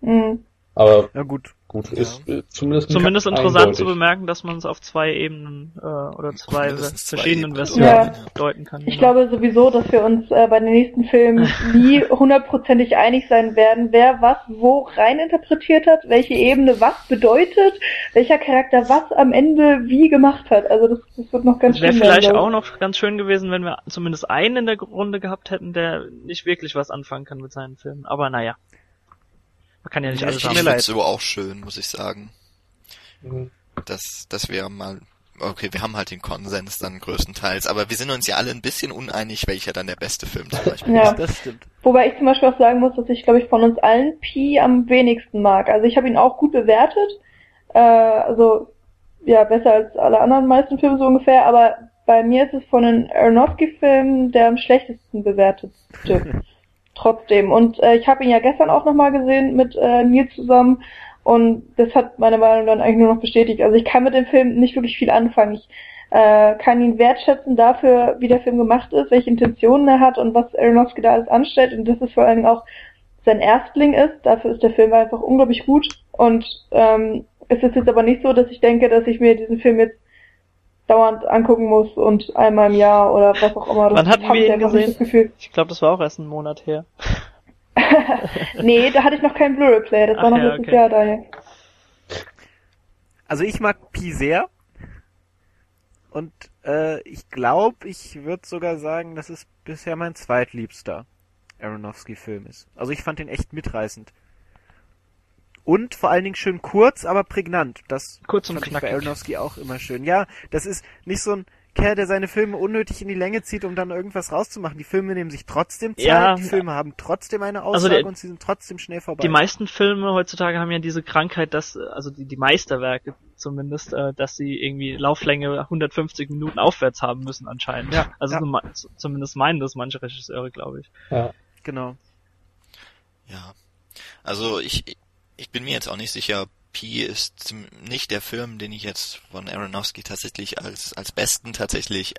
Mhm. Aber Ja gut. Gut, Ja. ist äh, zumindest, Zumindest interessant zu eindeutig. bemerken, dass man es auf zwei Ebenen äh, oder zwei verschiedenen. Versionen Ja. deuten kann. Ich genau. glaube sowieso, dass wir uns äh, bei den nächsten Filmen [LAUGHS] nie hundertprozentig einig sein werden, wer was wo reininterpretiert hat, welche Ebene was bedeutet, welcher Charakter was am Ende wie gemacht hat. Also das, das wird noch ganz Es wäre schön werden, vielleicht auch noch ganz schön gewesen, wenn wir zumindest einen in der Runde gehabt hätten, der nicht wirklich was anfangen kann mit seinen Filmen. Aber naja. Man kann ja nicht Ich, alles ich haben. leid. find's so auch schön, muss ich sagen. Mhm. Das, das wäre mal, okay, wir haben halt den Konsens dann größtenteils, aber wir sind uns ja alle ein bisschen uneinig, welcher dann der beste Film zum Beispiel Ja. ist. Das stimmt. Wobei ich zum Beispiel auch sagen muss, dass ich, glaube ich, von uns allen Pi am wenigsten mag. Also ich habe ihn auch gut bewertet. Äh, also ja, besser als alle anderen meisten Filme so ungefähr, aber bei mir ist es von den Aronofsky-Filmen der am schlechtesten bewertetste. [LAUGHS] Trotzdem. Und äh, ich habe ihn ja gestern auch nochmal gesehen mit äh, Nils zusammen und das hat meine Meinung dann eigentlich nur noch bestätigt. Also ich kann mit dem Film nicht wirklich viel anfangen. Ich äh, kann ihn wertschätzen dafür, wie der Film gemacht ist, welche Intentionen er hat und was Aronofsky da alles anstellt und dass es vor Dingen auch sein Erstling ist. Dafür ist der Film einfach unglaublich gut und ähm, es ist jetzt aber nicht so, dass ich denke, dass ich mir diesen Film jetzt dauernd angucken muss und einmal im Jahr oder was auch immer. Das Wann hatten wir ihn gesehen? Das Gefühl. Ich glaube, das war auch erst einen Monat her. [LAUGHS] nee, da hatte ich noch keinen Blu-ray-Player, das Ach war noch ja, letztes okay. Jahr daher. Also ich mag Pi sehr. Und äh, ich glaube, ich würde sogar sagen, dass es bisher mein zweitliebster Aronofsky-Film ist. Also ich fand ihn echt mitreißend. Und vor allen Dingen schön kurz, aber prägnant. Das Kurz und ich bei knackig. Aronofsky auch immer schön. Ja, das ist nicht so ein Kerl, der seine Filme unnötig in die Länge zieht, um dann irgendwas rauszumachen. Die Filme nehmen sich trotzdem Zeit, Ja. die Filme haben trotzdem eine Also Aussage der- und sie sind trotzdem schnell vorbei. Die meisten Filme heutzutage haben ja diese Krankheit, dass, also die, die Meisterwerke zumindest, äh, dass sie irgendwie Lauflänge 150 Minuten aufwärts haben müssen anscheinend. Ja, Also ja. zumindest meinen das manche Regisseure, glaube ich. Ja. genau. Ja. Also ich, ich bin mir jetzt auch nicht sicher, Pi ist nicht der Film, den ich jetzt von Aronofsky tatsächlich als, als besten tatsächlich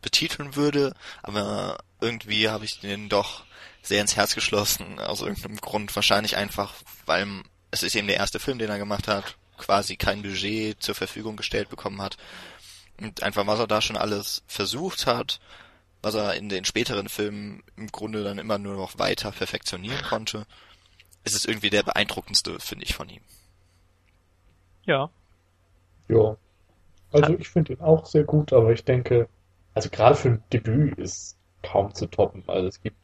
betiteln würde, aber irgendwie habe ich den doch sehr ins Herz geschlossen, aus irgendeinem Grund. Wahrscheinlich einfach, weil es ist eben der erste Film, den er gemacht hat, quasi kein Budget zur Verfügung gestellt bekommen hat. Und einfach, was er da schon alles versucht hat, was er in den späteren Filmen im Grunde dann immer nur noch weiter perfektionieren konnte, ist es irgendwie der beeindruckendste, finde ich, von ihm. Ja. Ja. Also ich finde ihn auch sehr gut, aber ich denke, also gerade für ein Debüt ist kaum zu toppen. Also es gibt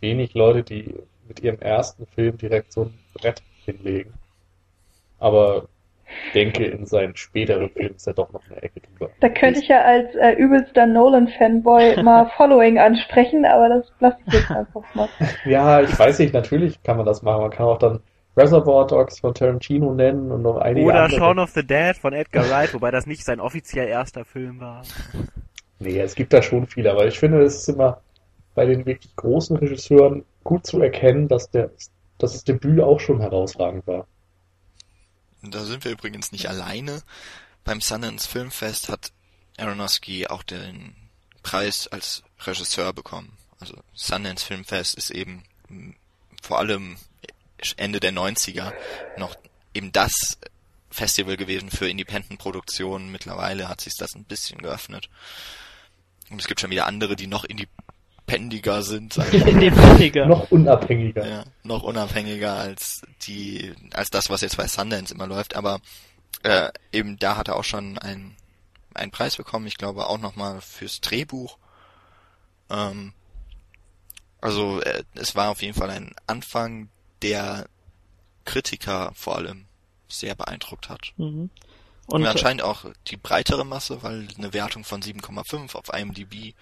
wenig Leute, die mit ihrem ersten Film direkt so ein Brett hinlegen. Aber denke, in seinen späteren Filmen ist er doch noch eine Ecke drüber. Da könnte ich ja als äh, übelster Nolan-Fanboy [LAUGHS] mal Following ansprechen, aber das lasse ich jetzt einfach mal. [LAUGHS] Ja, ich weiß nicht, natürlich kann man das machen. Man kann auch dann Reservoir Dogs von Tarantino nennen und noch einige Oder andere. Shaun of the Dead von Edgar Wright, wobei das nicht sein offiziell erster Film war. [LAUGHS] Nee, es gibt da schon viele, aber ich finde, es ist immer bei den wirklich großen Regisseuren gut zu erkennen, dass der, dass das Debüt auch schon herausragend war. Da sind wir übrigens nicht alleine. Beim Sundance Filmfest hat Aronofsky auch den Preis als Regisseur bekommen. Also Sundance Filmfest ist eben vor allem Ende der 90er noch eben das Festival gewesen für Independent-Produktionen. Mittlerweile hat sich das ein bisschen geöffnet. Und es gibt schon wieder andere, die noch independiger sind, sag [LAUGHS] ich weniger. Noch unabhängiger. Ja, noch unabhängiger als die, als das, was jetzt bei Sundance immer läuft, aber äh, eben da hat er auch schon einen, einen Preis bekommen, ich glaube auch nochmal fürs Drehbuch. Ähm, also äh, es war auf jeden Fall ein Anfang, der Kritiker vor allem sehr beeindruckt hat. Mhm. Und, Und anscheinend auch die breitere Masse, weil eine Wertung von 7,5 auf IMDb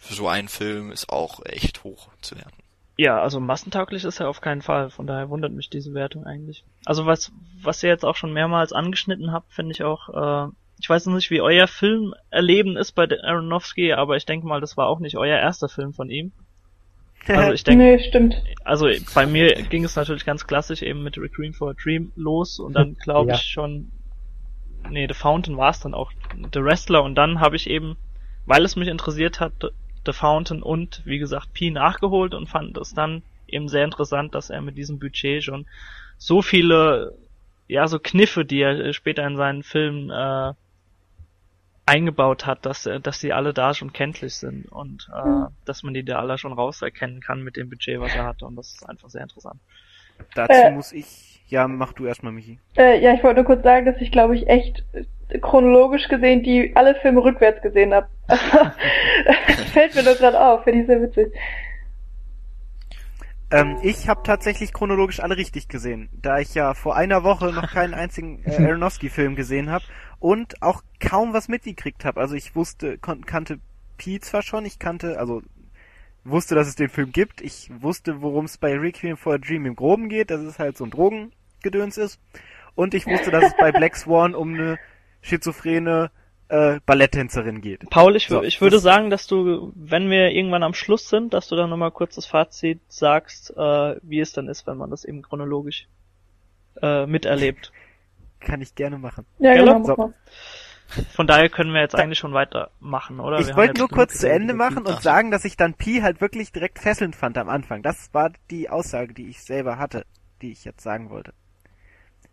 für so einen Film ist auch echt hoch zu werten. Ja, also massentauglich ist er auf keinen Fall. Von daher wundert mich diese Wertung eigentlich. Also was, was ihr jetzt auch schon mehrmals angeschnitten habt, finde ich auch, äh, ich weiß noch nicht, wie euer Filmerleben ist bei Aronofsky, aber ich denke mal, das war auch nicht euer erster Film von ihm. Also ich [LAUGHS] denke, Nee, stimmt. also bei mir ging es natürlich ganz klassisch eben mit Requiem for a Dream los und dann [LAUGHS] glaube Ja. ich schon, nee, The Fountain war es dann auch, The Wrestler und dann habe ich eben, weil es mich interessiert hat, The Fountain und wie gesagt Pi nachgeholt und fand es dann eben sehr interessant, dass er mit diesem Budget schon so viele, ja, so Kniffe, die er später in seinen Filmen äh, eingebaut hat, dass, äh, dass die alle da schon kenntlich sind und äh, mhm. dass man die da alle schon rauserkennen kann mit dem Budget, was er hatte und das ist einfach sehr interessant. Dazu äh, muss ich, ja, mach du erstmal, Michi. Äh, ja, ich wollte nur kurz sagen, dass ich glaube ich echt chronologisch gesehen die alle Filme rückwärts gesehen habe. das [LAUGHS] [LAUGHS] fällt mir nur gerade auf, finde ich sehr witzig. Ähm, ich habe tatsächlich chronologisch alle richtig gesehen, da ich ja vor einer Woche noch keinen einzigen äh, [LAUGHS] Aronofsky-Film gesehen habe und auch kaum was mitgekriegt habe. Also ich wusste, kannte Pi zwar schon, ich kannte, also wusste, dass es den Film gibt. Ich wusste, worum es bei Requiem for a Dream im Groben geht, dass es halt so ein Drogengedöns ist. Und ich wusste, dass es bei Black Swan um eine schizophrene äh, Balletttänzerin geht. Paul, ich, so, ich würde sagen, dass du, wenn wir irgendwann am Schluss sind, dass du dann nochmal kurz das Fazit sagst, äh, wie es dann ist, wenn man das eben chronologisch äh, miterlebt. Kann ich gerne machen. Ja, genau. So. Von daher können wir jetzt eigentlich schon weitermachen, oder? Ich wollte nur kurz zu Ende machen und sagen, dass ich dann Pi halt wirklich direkt fesselnd fand am Anfang. Das war die Aussage, die ich selber hatte, die ich jetzt sagen wollte.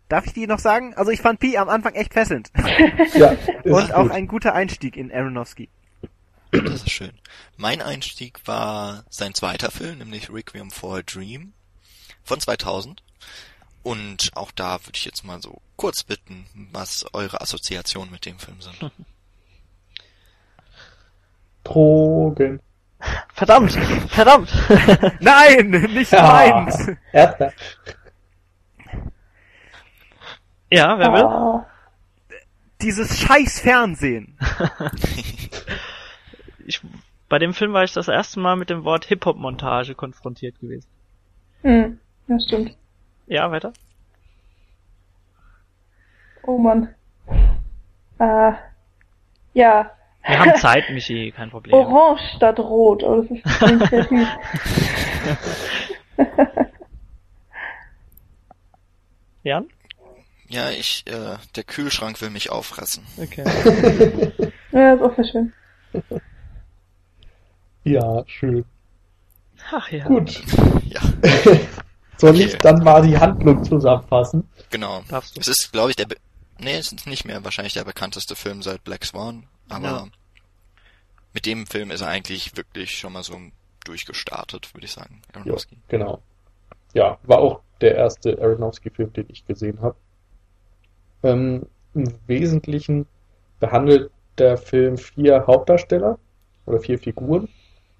Darf ich die noch sagen? Also ich fand Pi am Anfang echt fesselnd. ja, [LAUGHS] und auch gut. ein guter Einstieg in Aronofsky. Das ist schön. Mein Einstieg war sein zweiter Film, nämlich Requiem for a Dream von 2000. Und auch da würde ich jetzt mal so kurz bitten, was eure Assoziationen mit dem Film sind. Drogen. Verdammt, verdammt. [LAUGHS] Nein, nicht ja, meins. Erster. Ja, wer will? Oh. Dieses scheiß Fernsehen. [LAUGHS] ich, bei dem Film war ich das erste Mal mit dem Wort Hip-Hop-Montage konfrontiert gewesen. Hm, ja, stimmt. Ja, weiter. Oh Mann. Äh, ja. Wir haben Zeit, Michi, kein Problem. Orange statt Rot, oh, das ist [LAUGHS] [LAUGHS] Jan? Ja, ich, äh, der Kühlschrank will mich auffressen. Okay. [LAUGHS] ja, ist auch sehr schön. Ja, schön. Ach ja. Gut. [LAUGHS] Ja. [LAUGHS] Soll okay. ich dann mal die Handlung zusammenfassen? Genau. Darfst du? Es ist, glaube ich, der, Be nee, es ist nicht mehr wahrscheinlich der bekannteste Film seit Black Swan, aber ja. mit dem Film ist er eigentlich wirklich schon mal so durchgestartet, würde ich sagen. Aronofsky. Ja, genau. Ja, war auch der erste Aronofsky-Film, den ich gesehen habe. Ähm, Im Wesentlichen behandelt der Film vier Hauptdarsteller oder vier Figuren.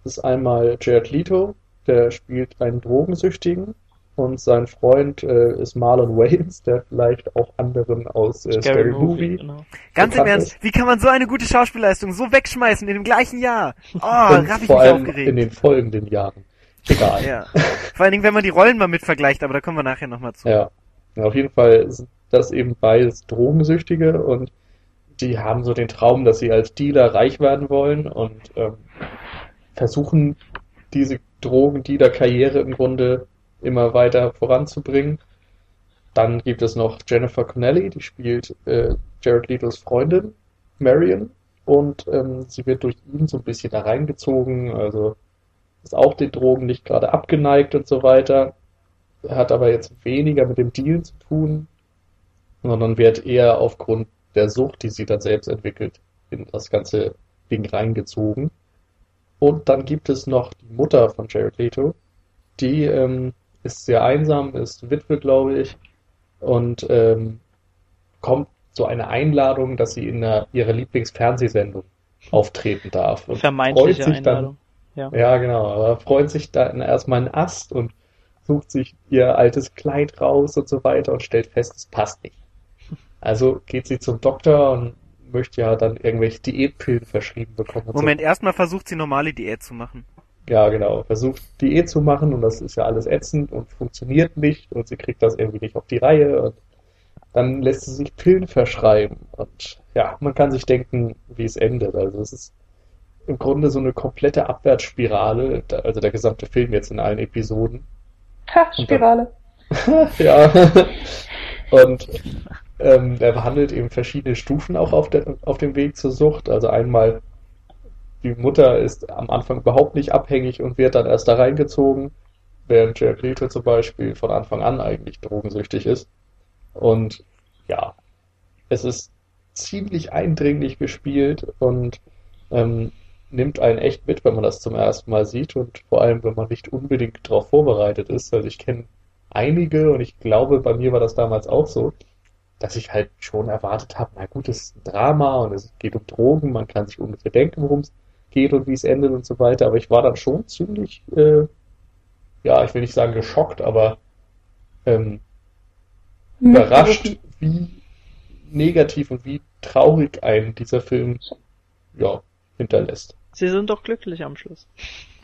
Das ist einmal Jared Leto, der spielt einen Drogensüchtigen und sein Freund äh, ist Marlon Wayans, der vielleicht auch anderen aus äh, Scary, Scary Movie. Movie genau. Ganz im Ernst, ist. wie kann man so eine gute Schauspielleistung so wegschmeißen in dem gleichen Jahr? [LAUGHS] Oh, hab ich vor mich allem aufgeregt. in den folgenden Jahren. Egal. ja. Vor allen Dingen, wenn man die Rollen mal mit vergleicht, aber da kommen wir nachher nochmal zu. Ja. Auf jeden Fall sind das eben beides Drogensüchtige und die haben so den Traum, dass sie als Dealer reich werden wollen und ähm, versuchen diese Drogendealer-Karriere im Grunde immer weiter voranzubringen. Dann gibt es noch Jennifer Connelly, die spielt äh, Jared Letos Freundin, Marion, und ähm, sie wird durch ihn so ein bisschen da reingezogen, also ist auch den Drogen nicht gerade abgeneigt und so weiter, hat aber jetzt weniger mit dem Deal zu tun, sondern wird eher aufgrund der Sucht, die sie dann selbst entwickelt, in das ganze Ding reingezogen. Und dann gibt es noch die Mutter von Jared Leto, die ähm, ist sehr einsam, ist Witwe, glaube ich, und ähm, kommt so eine Einladung, dass sie in einer, ihrer Lieblingsfernsehsendung auftreten darf. Und Vermeintliche freut sich Einladung. Dann, ja. ja, genau, aber freut sich dann erstmal einen Ast und sucht sich ihr altes Kleid raus und so weiter und stellt fest, es passt nicht. Also geht sie zum Doktor und möchte ja dann irgendwelche Diätpillen verschrieben bekommen. Moment, so. erstmal versucht sie normale Diät zu machen. Ja, genau. Versucht Diät zu machen und das ist ja alles ätzend und funktioniert nicht und sie kriegt das irgendwie nicht auf die Reihe und dann lässt sie sich Pillen verschreiben und ja, man kann sich denken, wie es endet. Also es ist im Grunde so eine komplette Abwärtsspirale, also der gesamte Film jetzt in allen Episoden. Ha, Spirale. Dann, [LAUGHS] ja. und ähm, er behandelt eben verschiedene Stufen auch auf, der, auf dem Weg zur Sucht. Also einmal die Mutter ist am Anfang überhaupt nicht abhängig und wird dann erst da reingezogen. während Jared Leto zum Beispiel von Anfang an eigentlich drogensüchtig ist. Und ja, es ist ziemlich eindringlich gespielt und ähm, nimmt einen echt mit, wenn man das zum ersten Mal sieht und vor allem, wenn man nicht unbedingt darauf vorbereitet ist. Also ich kenne einige und ich glaube, bei mir war das damals auch so, dass ich halt schon erwartet habe, na gut, es ist ein Drama und es geht um Drogen, man kann sich ungefähr denken, worum es geht und wie es endet und so weiter, aber ich war dann schon ziemlich, äh, ja, ich will nicht sagen geschockt, aber ähm, überrascht, wie negativ und wie traurig ein dieser Film ja, hinterlässt. Sie sind doch glücklich am Schluss.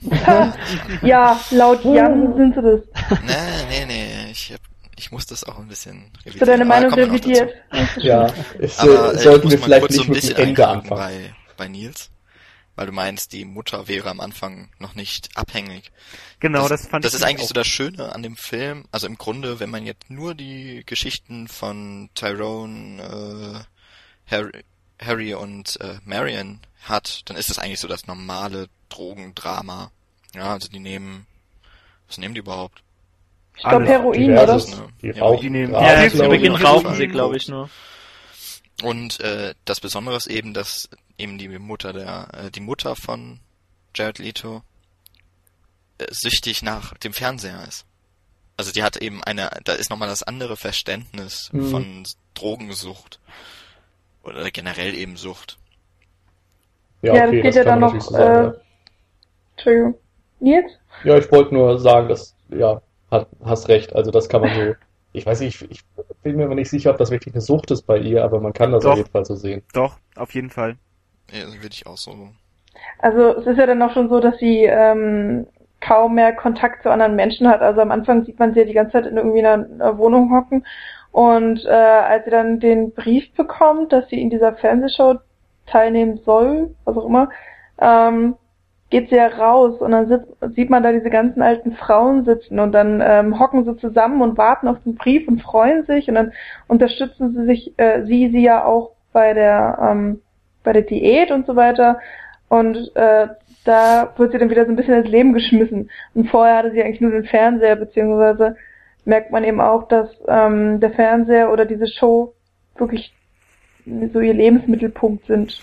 [LAUGHS] ja, laut Jan sind sie das. Nee, nee, nee, ich, hab, ich muss das auch ein bisschen revidieren. Für deine Meinung revidiert. [LAUGHS] Ja, es, Aber, äh, sollten wir vielleicht nicht mit dem Ende anfangen. Bei, bei Nils weil du meinst, die Mutter wäre am Anfang noch nicht abhängig. Genau, das, das fand das ich. Das ist eigentlich so das Schöne an dem Film. Also im Grunde, wenn man jetzt nur die Geschichten von Tyrone, äh, Harry, Harry und äh, Marion hat, dann ist das eigentlich so das normale Drogendrama. Ja, also die nehmen, was nehmen die überhaupt? Ich glaube Heroin, oder? Ne? Die rauchen, die nehmen, ja, zu Beginn rauchen sie, glaube ich, nur. Und äh, das Besondere ist eben, dass eben die Mutter der, äh, die Mutter von Jared Leto äh, süchtig nach dem Fernseher ist. Also die hat eben eine, da ist nochmal das andere Verständnis mhm. von Drogensucht. Oder generell eben Sucht. Ja, ja okay, das geht das ja dann noch, so sagen, äh, ja. Entschuldigung. Jetzt? Ja, ich wollte nur sagen, dass, ja, hat, hast recht, also das kann man so [LAUGHS] ich weiß nicht, ich bin mir aber nicht sicher, ob das wirklich eine Sucht ist bei ihr, aber man kann das Doch. auf jeden Fall so sehen. Doch, auf jeden Fall. Ja, würde ich auch so. Also es ist ja dann auch schon so, dass sie ähm, kaum mehr Kontakt zu anderen Menschen hat. Also am Anfang sieht man sie ja die ganze Zeit in irgendwie einer, einer Wohnung hocken. Und äh, als sie dann den Brief bekommt, dass sie in dieser Fernsehshow teilnehmen soll, was auch immer, ähm, geht sie ja raus und dann sitzt, sieht man da diese ganzen alten Frauen sitzen und dann ähm, hocken sie zusammen und warten auf den Brief und freuen sich und dann unterstützen sie sich, äh, sie sie ja auch bei der ähm, bei der Diät und so weiter und äh, da wird sie dann wieder so ein bisschen ins Leben geschmissen und vorher hatte sie eigentlich nur den Fernseher beziehungsweise merkt man eben auch, dass ähm, der Fernseher oder diese Show wirklich so ihr Lebensmittelpunkt sind.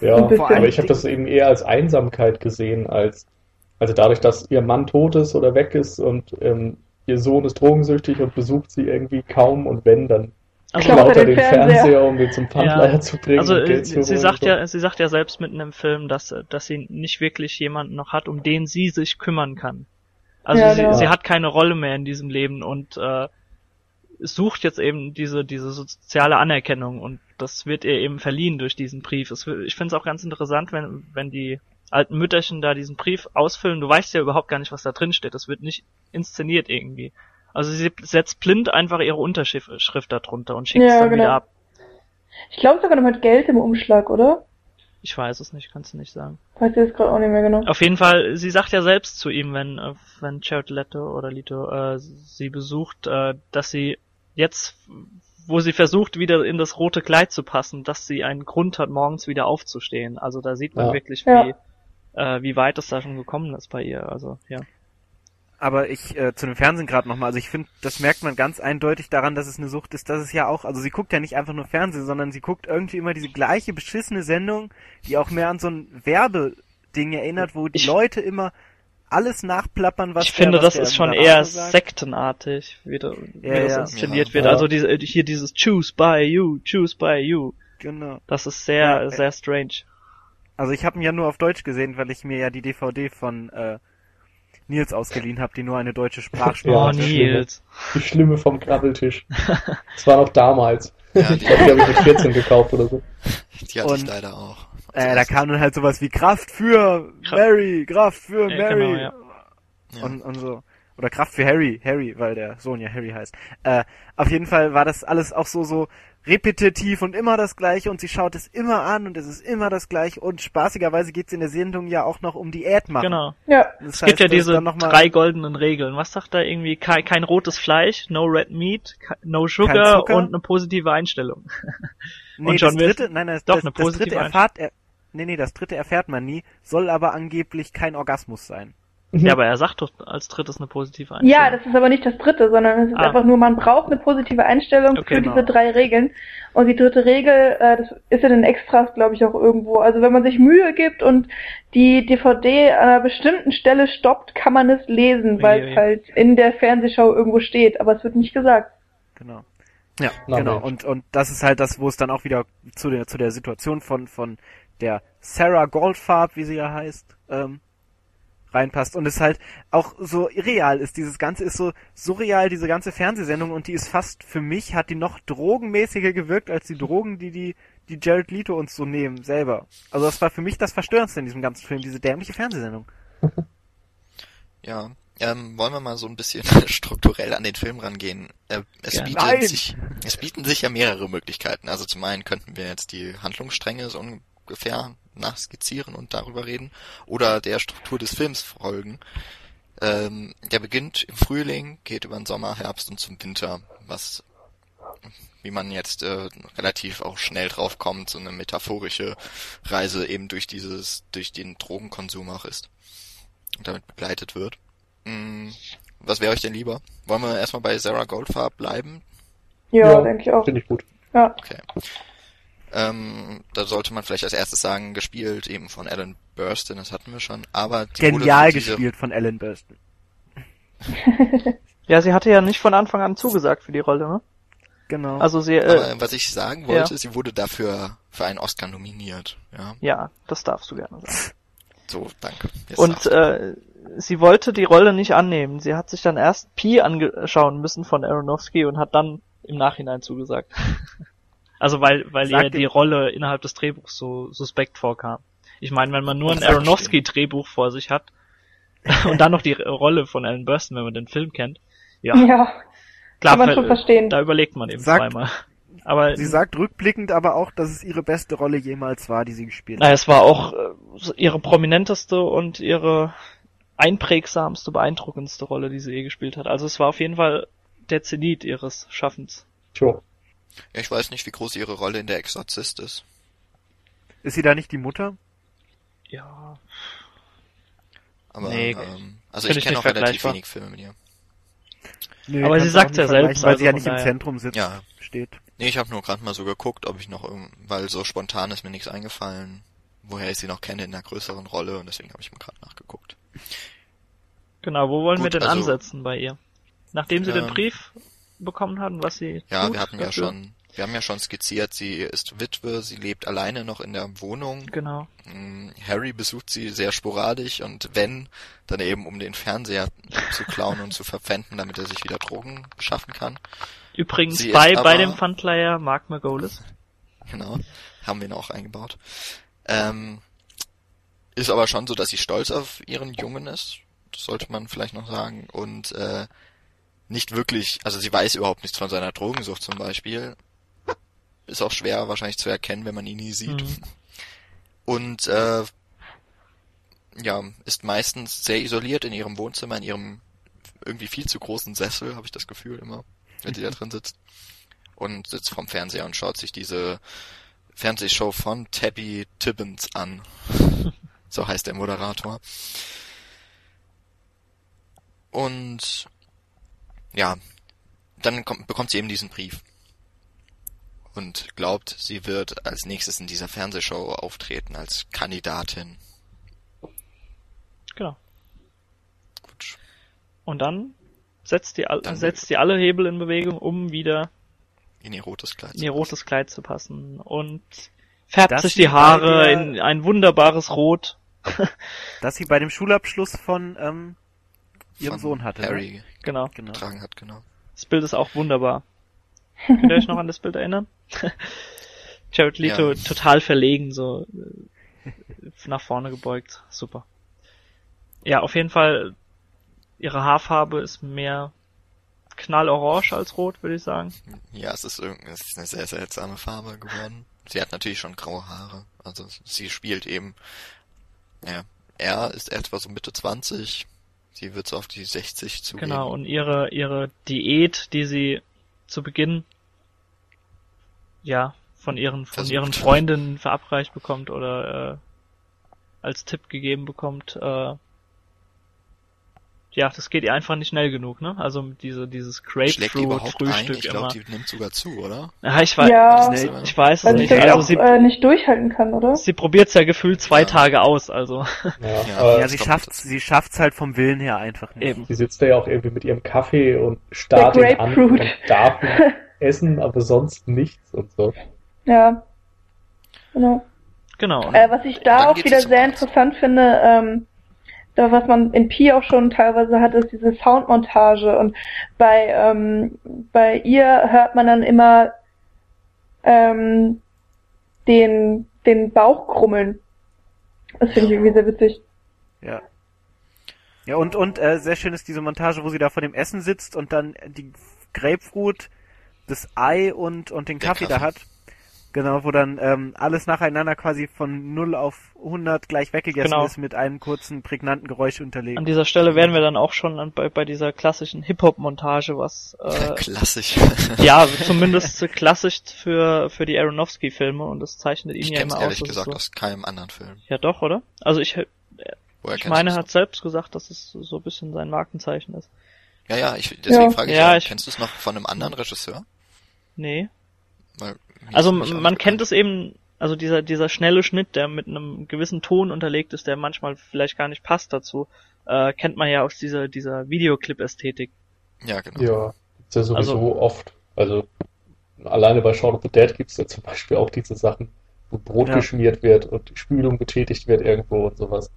Ja, aber ich habe das eben eher als Einsamkeit gesehen, als also dadurch, dass ihr Mann tot ist oder weg ist und ähm, ihr Sohn ist drogensüchtig und besucht sie irgendwie kaum und wenn, dann also klaut er den Fernseher. Fernseher, um den zum Pfandleiher ja. zu bringen. Also äh, sie sagt ja, sie sagt ja selbst mitten im Film, dass dass sie nicht wirklich jemanden noch hat, um den sie sich kümmern kann. Also ja, sie, genau. sie hat keine Rolle mehr in diesem Leben und äh, sucht jetzt eben diese diese soziale Anerkennung und das wird ihr eben verliehen durch diesen Brief. Es, ich finde es auch ganz interessant, wenn, wenn die alten Mütterchen da diesen Brief ausfüllen. Du weißt ja überhaupt gar nicht, was da drin steht. Das wird nicht inszeniert irgendwie. Also sie setzt blind einfach ihre Unterschrift darunter und schickt ja, es dann genau. wieder ab. Ich glaube sogar noch mit Geld im Umschlag, oder? Ich weiß es nicht, kannst du nicht sagen. Weiß ich jetzt gerade auch nicht mehr genau. Auf jeden Fall, sie sagt ja selbst zu ihm, wenn, äh, wenn Jared Leto oder Lito äh, sie besucht, äh, dass sie jetzt wo sie versucht, wieder in das rote Kleid zu passen, dass sie einen Grund hat, morgens wieder aufzustehen. Also da sieht man ja. wirklich, wie, ja. äh, wie weit es da schon gekommen ist bei ihr. Also, ja. Aber ich äh, zu dem Fernsehen gerade nochmal, also ich finde, das merkt man ganz eindeutig daran, dass es eine Sucht ist, dass es ja auch, also sie guckt ja nicht einfach nur Fernsehen, sondern sie guckt irgendwie immer diese gleiche beschissene Sendung, die auch mehr an so ein Werbeding erinnert, wo die ich, Leute immer alles nachplappern, was Ich der, finde, was das ist schon eher sagt. sektenartig, wie, da, wie ja, das ja. inszeniert ja, wird. Also diese, hier dieses Choose by you, choose by you. Genau. Das ist sehr, sehr strange. Also ich habe ihn ja nur auf Deutsch gesehen, weil ich mir ja die DVD von äh, Nils ausgeliehen habe, die nur eine deutsche Sprachsprache hat. Oh, Nils. Die Schlimme vom Krabbeltisch. Das war noch damals. Ja, die, ich glaube, die habe ich mit 14 gekauft oder so. Die hatte Und, ich leider auch. Äh, da kam dann halt sowas wie Kraft für Mary, Kraft für ja, Mary. Genau, ja. Und, und so. Oder Kraft für Harry, Harry, weil der Sohn ja Harry heißt. Äh, auf jeden Fall war das alles auch so, so repetitiv und immer das Gleiche und sie schaut es immer an und es ist immer das Gleiche und spaßigerweise geht es in der Sendung ja auch noch um Diät machen. Genau. Ja. Das es heißt, gibt ja diese drei goldenen Regeln. Was sagt da irgendwie? Kein, kein rotes Fleisch, no red meat, no sugar und eine positive Einstellung. [LAUGHS] nee, und John das dritte, nein, nein, doch, das, eine positive das dritte erfahrt er, Nee, nee, das dritte erfährt man nie, soll aber angeblich kein Orgasmus sein. Ja, aber er sagt doch als drittes eine positive Einstellung. Ja, das ist aber nicht das dritte, sondern es ist Ah. einfach nur, man braucht eine positive Einstellung Okay, für genau. diese drei Regeln. Und die dritte Regel, äh, das ist in den Extras, glaube ich, auch irgendwo. Also wenn man sich Mühe gibt und die DVD an einer bestimmten Stelle stoppt, kann man es lesen, weil es halt in der Fernsehschau irgendwo steht, aber es wird nicht gesagt. Genau. Ja, Na genau. Mensch. Und, und das ist halt das, wo es dann auch wieder zu der, zu der Situation von, von der Sarah Goldfarb, wie sie ja heißt, ähm, reinpasst. Und es halt auch so irreal ist. Dieses Ganze ist so surreal, diese ganze Fernsehsendung. Und die ist fast, für mich, hat die noch drogenmäßiger gewirkt als die Drogen, die die, die Jared Leto uns so nehmen, selber. Also das war für mich das Verstörendste in diesem ganzen Film, diese dämliche Fernsehsendung. [LAUGHS] Ja, ähm, wollen wir mal so ein bisschen [LAUGHS] strukturell an den Film rangehen. Äh, es, Ja. bietet sich, es bieten sich ja mehrere Möglichkeiten. Also zum einen könnten wir jetzt die Handlungsstränge so ungefähr nachskizzieren und darüber reden oder der Struktur des Films folgen. Ähm, der beginnt im Frühling, geht über den Sommer, Herbst und zum Winter, was wie man jetzt äh, relativ auch schnell drauf kommt, so eine metaphorische Reise eben durch dieses, durch den Drogenkonsum auch ist und damit begleitet wird. Mm, Was wäre euch denn lieber? Wollen wir erstmal bei Sarah Goldfarb bleiben? Ja, denke ich auch. Finde ich gut. Ja. Okay. Ähm, da sollte man vielleicht als erstes sagen, gespielt eben von Alan Burstyn, das hatten wir schon, aber Genial diese- gespielt von Alan Burstyn. [LAUGHS] Ja, sie hatte ja nicht von Anfang an zugesagt für die Rolle, ne? Genau. Also sie, äh, Aber was ich sagen wollte, ja. sie wurde dafür für einen Oscar nominiert. Ja, ja, das darfst du gerne sagen. [LAUGHS] so, danke. Jetzt Und äh, sie wollte die Rolle nicht annehmen. Sie hat sich dann erst Pi angeschauen müssen von Aronofsky und hat dann im Nachhinein zugesagt. [LAUGHS] also weil, weil Sag ihr die Rolle innerhalb des Drehbuchs so suspekt vorkam. Ich meine, wenn man nur ein Aronofsky-Drehbuch vor sich hat [LAUGHS] und dann noch die Rolle von Alan Burstyn, wenn man den Film kennt, ja, Ja, klar, kann man schon verstehen. da überlegt man eben Sagt- zweimal. Aber Sie sagt rückblickend aber auch, dass es ihre beste Rolle jemals war, die sie gespielt Na, hat. es war auch äh, ihre prominenteste und ihre einprägsamste, beeindruckendste Rolle, die sie je gespielt hat. Also es war auf jeden Fall der Zenit ihres Schaffens. Tja. Ja, ich weiß nicht, wie groß ihre Rolle in der Exorzist ist. Ist sie da nicht die Mutter? Ja. Aber Nee, ähm, also ich ich kenne nicht auch relativ wenig Filme mit ihr. Nö, Aber sie auch ja selbst, Weil sie ja also nicht im Zentrum sitzt, Ja. steht. Nee, ich habe nur gerade mal so geguckt, ob ich noch irgend, weil so spontan ist mir nichts eingefallen, woher ich sie noch kenne in einer größeren Rolle und deswegen habe ich mal gerade nachgeguckt. Genau, wo wollen wir Gut, denn also- ansetzen bei ihr? Nachdem sie den Ähm, Brief bekommen hatten, was sie Ja, tut wir hatten ja dafür? schon, wir haben ja schon skizziert, sie ist Witwe, sie lebt alleine noch in der Wohnung. Genau. Mm, Harry besucht sie sehr sporadisch und wenn, dann eben um den Fernseher zu klauen und zu verpfänden, damit er sich wieder Drogen beschaffen kann. Übrigens Sie bei, bei aber- dem Pfandleiher Mark Margolis. Genau, haben wir ihn auch eingebaut. Ähm, ist aber schon so, dass sie stolz auf ihren Jungen ist. Das sollte man vielleicht noch sagen. Und äh, nicht wirklich, also sie weiß überhaupt nichts von seiner Drogensucht zum Beispiel. Ist auch schwer wahrscheinlich zu erkennen, wenn man ihn nie sieht. Mhm. Und äh, ja, ist meistens sehr isoliert in ihrem Wohnzimmer, in ihrem irgendwie viel zu großen Sessel, habe ich das Gefühl immer, wenn sie da drin sitzt. Und sitzt vorm Fernseher und schaut sich diese Fernsehshow von Tabby Tibbins an. [LAUGHS] so heißt der Moderator. Und ja, dann kommt, bekommt sie eben diesen Brief. Und glaubt, sie wird als nächstes in dieser Fernsehshow auftreten als Kandidatin. Genau. Gut. Und dann setzt die, Dann- setzt die alle Hebel in Bewegung, um wieder In ihr rotes Kleid. in ihr rotes Kleid zu passen und färbt Das sich die Haare der- in ein wunderbares Rot. [LAUGHS] Dass sie bei dem Schulabschluss von ähm, ihrem Von Sohn hatte. Ne? Harry Genau. Genau. getragen hat, genau. Das Bild ist auch wunderbar. Könnt ihr euch noch an das Bild erinnern? [LAUGHS] Jared Leto Ja. total verlegen, so äh, nach vorne gebeugt. Super. Ja, auf jeden Fall, ihre Haarfarbe ist mehr knallorange als rot, würde ich sagen. Ja, es ist, irgendwie, es ist eine sehr seltsame Farbe geworden. Sie hat natürlich schon graue Haare. Also sie spielt eben, ja, er ist etwa so Mitte 20. Sie wird so auf die 60 zugehen. Genau, und ihre, ihre Diät, die sie zu Beginn, ja, von ihren, von Versucht. ihren Freundinnen verabreicht bekommt oder, äh, als Tipp gegeben bekommt, äh, ja, das geht ihr einfach nicht schnell genug, ne? Also diese, dieses Schlägt die? Grapefruit-Frühstück Ich glaube, die nimmt sogar zu, oder? Ja, ich weiß, Ja. Ist- ich weiß es nicht. Also auch sie, äh, nicht durchhalten kann, oder? sie probiert's ja gefühlt zwei Ja. Tage aus, also Ja, [LAUGHS] Ja. aber Ja, sie schafft's, sie schafft's halt vom Willen her einfach nicht. eben. sie sitzt da ja auch irgendwie mit ihrem Kaffee und starrt Der ihn an Grapefruit. und darf [LAUGHS] essen, aber sonst nichts und so. Ja. Genau. Genau. Äh, was ich da auch wieder sehr interessant finde, ähm, da was man in Pi auch schon teilweise hat, ist diese Soundmontage und bei ähm, bei ihr hört man dann immer ähm, den den Bauch krummeln. Das finde ich irgendwie sehr witzig. Ja. Ja, und, und äh, sehr schön ist diese Montage, wo sie da vor dem Essen sitzt und dann die Grapefruit, das Ei und, und den Den Kaffee, da Kaffee. hat. Genau, wo dann ähm, alles nacheinander quasi von 0 auf 100 gleich weggegessen Genau. ist mit einem kurzen, prägnanten Geräusch unterlegt. An dieser Stelle wären wir dann auch schon an, bei, bei dieser klassischen Hip-Hop-Montage, was äh, [LAUGHS] Klassisch. [LAUGHS] ja zumindest klassisch für für die Aronofsky-Filme und das zeichnet ihn Ich ja immer ehrlich aus. es gesagt so, aus keinem anderen Film. ja doch, oder? Also ich Woher ich meine, er hat selbst gesagt, dass es so ein bisschen sein Markenzeichen ist. Ja, ja, ich, deswegen Ja. frage ich Ja, ja, ich- kennst du es noch von einem anderen Regisseur? Nee. Weil, Also man kennt es eben, also dieser dieser schnelle Schnitt, der mit einem gewissen Ton unterlegt ist, der manchmal vielleicht gar nicht passt dazu, äh, kennt man ja aus dieser dieser Videoclip-Ästhetik. Ja, genau. Ja, gibt's ja sowieso Also- oft. Also alleine bei Shaun of the Dead gibt's ja zum Beispiel auch diese Sachen, wo Brot Ja. geschmiert wird und die Spülung betätigt wird irgendwo und sowas.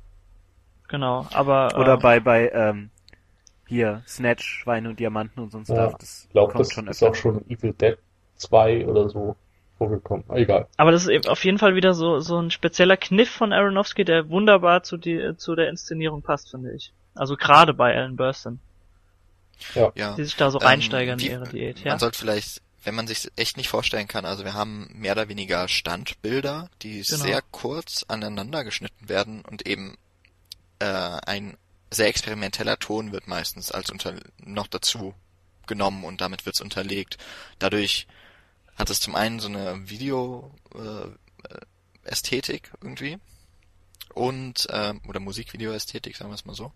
Genau, aber Oder äh, bei, bei, ähm, hier, Snatch, Schweine und Diamanten und so ein Ja, Ich glaube, kommt das schon ist öfter. auch schon Evil Dead 2 oder so vorgekommen. Ah, Egal. Aber das ist eben auf jeden Fall wieder so, so ein spezieller Kniff von Aronofsky, der wunderbar zu, die, zu der Inszenierung passt, finde ich. Also gerade bei Alan Burstyn, Ja. die sich da so Ähm, reinsteigern wie- in ihre Diät. Ja, Man sollte vielleicht, wenn man sich echt nicht vorstellen kann, also wir haben mehr oder weniger Standbilder, die Genau. sehr kurz aneinander geschnitten werden und eben äh, ein sehr experimenteller Ton wird meistens als unter noch dazu genommen und damit wird's unterlegt. Dadurch hat es zum einen so eine Video äh, äh, Ästhetik irgendwie und ähm, oder Musikvideo Ästhetik, sagen wir es mal so.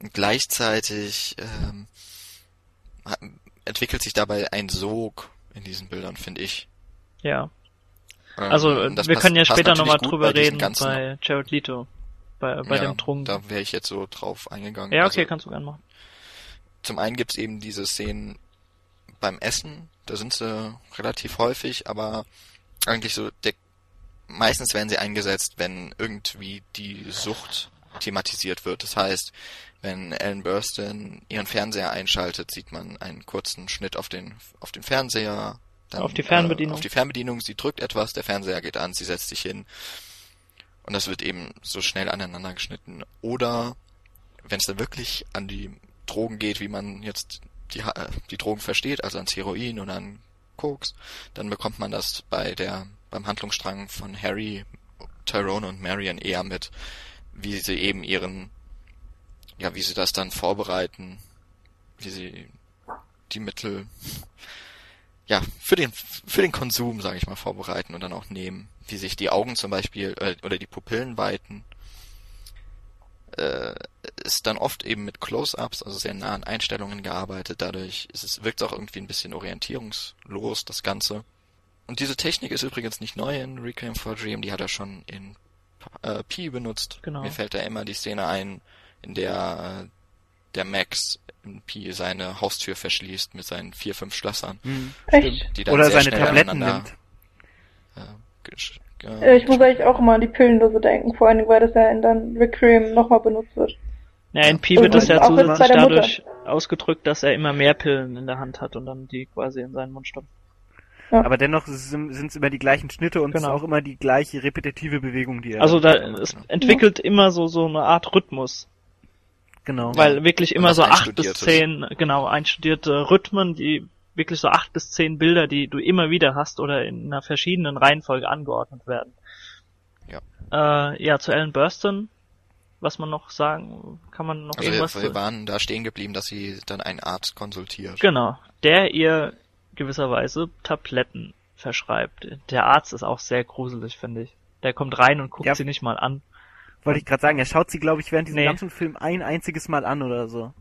Und gleichzeitig ähm, hat- entwickelt sich dabei ein Sog in diesen Bildern, finde ich. ja. Ähm, Also wir passt- können ja später nochmal drüber bei reden ganzen- bei Jared Leto, bei, bei ja, dem Trunk. Da wäre ich jetzt so drauf eingegangen. ja, okay, also, kannst du gerne machen. zum einen gibt's eben diese Szenen beim Essen, da sind sie relativ häufig, aber eigentlich so der meistens werden sie eingesetzt, wenn irgendwie die Sucht thematisiert wird. Das heißt, wenn Ellen Burstyn ihren Fernseher einschaltet, sieht man einen kurzen Schnitt auf den auf den Fernseher, dann Auf die Fernbedienung. Äh, auf die Fernbedienung, sie drückt etwas, der Fernseher geht an, sie setzt sich hin. Und das wird eben so schnell aneinander geschnitten. Oder wenn es dann wirklich an die Drogen geht, wie man jetzt die, die Drogen versteht, also ans Heroin oder an Koks, dann bekommt man das bei der beim Handlungsstrang von Harry, Tyrone und Marion eher mit, wie sie eben ihren, ja, wie sie das dann vorbereiten, wie sie die Mittel, ja, für den für den Konsum, sage ich mal, vorbereiten und dann auch nehmen, wie sich die Augen zum Beispiel äh, oder die Pupillen weiten äh, ist dann oft eben mit Close-ups, also sehr nahen Einstellungen gearbeitet. Dadurch ist es, wirkt es auch irgendwie ein bisschen orientierungslos, das Ganze. Und diese Technik ist übrigens nicht neu in Requiem for Dream, die hat er schon in äh, Pi benutzt. Genau. Mir fällt da immer die Szene ein, in der äh, der Max in Pi seine Haustür verschließt mit seinen vier, fünf Schlössern, Hm. Echt? die dann Oder sehr seine schnell Tabletten aneinander, nimmt. Äh, Äh, ich muss eigentlich auch immer an die Pillendose denken, vor allen Dingen, weil das ja in dann Requiem nochmal benutzt wird. Ja, in Pi wird das ja zusätzlich dadurch ausgedrückt, dass er immer mehr Pillen in der Hand hat und dann die quasi in seinen Mund stopft. Aber dennoch sind es immer die gleichen Schnitte und es Genau. ist auch immer die gleiche repetitive Bewegung, die er Also da genau, es genau. entwickelt immer so so eine Art Rhythmus, genau. weil wirklich immer so acht bis zehn genau einstudierte Rhythmen, die wirklich so acht bis zehn Bilder, die du immer wieder hast oder in einer verschiedenen Reihenfolge angeordnet werden. Ja. Äh, ja, zu Ellen Burstyn, was man noch sagen, kann man noch Also irgendwas wir, wir waren da stehen geblieben, dass sie dann einen Arzt konsultiert. Genau, der ihr gewisserweise Tabletten verschreibt. Der Arzt ist auch sehr gruselig, finde ich. Der kommt rein und guckt Ja. sie nicht mal an. Wollte ich gerade sagen, er schaut sie, glaube ich, während diesem Nee. ganzen Film ein einziges Mal an oder so.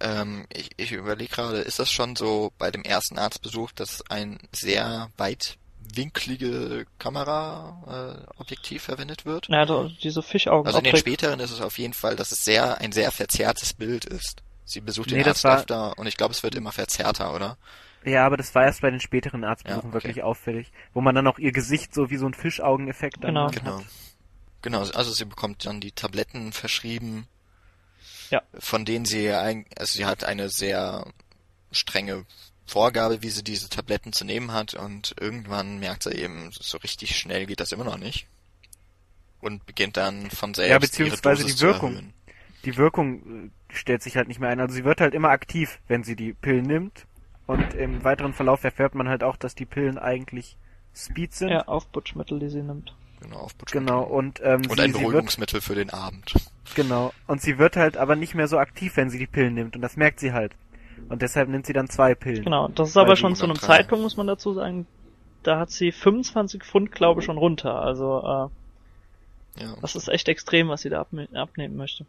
Ähm, ich ich überlege gerade, ist das schon so bei dem ersten Arztbesuch, dass ein sehr weitwinklige Kameraobjektiv äh, verwendet wird? Ja, da- diese Fischaugen. Also in den späteren ist es auf jeden Fall, dass es sehr ein sehr verzerrtes Bild ist. Sie besucht den Nee, Arzt war- öfter und ich glaube, es wird immer verzerrter, oder? Ja, aber das war erst bei den späteren Arztbesuchen Ja, okay. wirklich auffällig, wo man dann auch ihr Gesicht so wie so ein Fischaugeneffekt dann Genau. hat. Genau. Genau, also sie bekommt dann die Tabletten verschrieben, Ja. von denen sie ein, also sie hat eine sehr strenge Vorgabe, wie sie diese Tabletten zu nehmen hat und irgendwann merkt sie eben, so richtig schnell geht das immer noch nicht und beginnt dann von selbst Ja, beziehungsweise ihre Dosis die Wirkung. Die Wirkung äh, stellt sich halt nicht mehr ein. Also sie wird halt immer aktiv, wenn sie die Pillen nimmt. Und im weiteren Verlauf erfährt man halt auch, dass die Pillen eigentlich Speed sind. Ja, Aufputschmittel, die sie nimmt. Genau, Aufputsch- Genau, und, ähm, und sie, ein sie wird, Beruhigungsmittel für den Abend. genau, und sie wird halt aber nicht mehr so aktiv, wenn sie die Pillen nimmt, und das merkt sie halt. Und deshalb nimmt sie dann zwei Pillen. Genau, das ist aber schon zu einem übertragen. Zeitpunkt, muss man dazu sagen, da hat sie 25 Pfund, glaube ich, schon runter. Also, äh, Ja. das ist echt extrem, was sie da abne abnehmen möchte.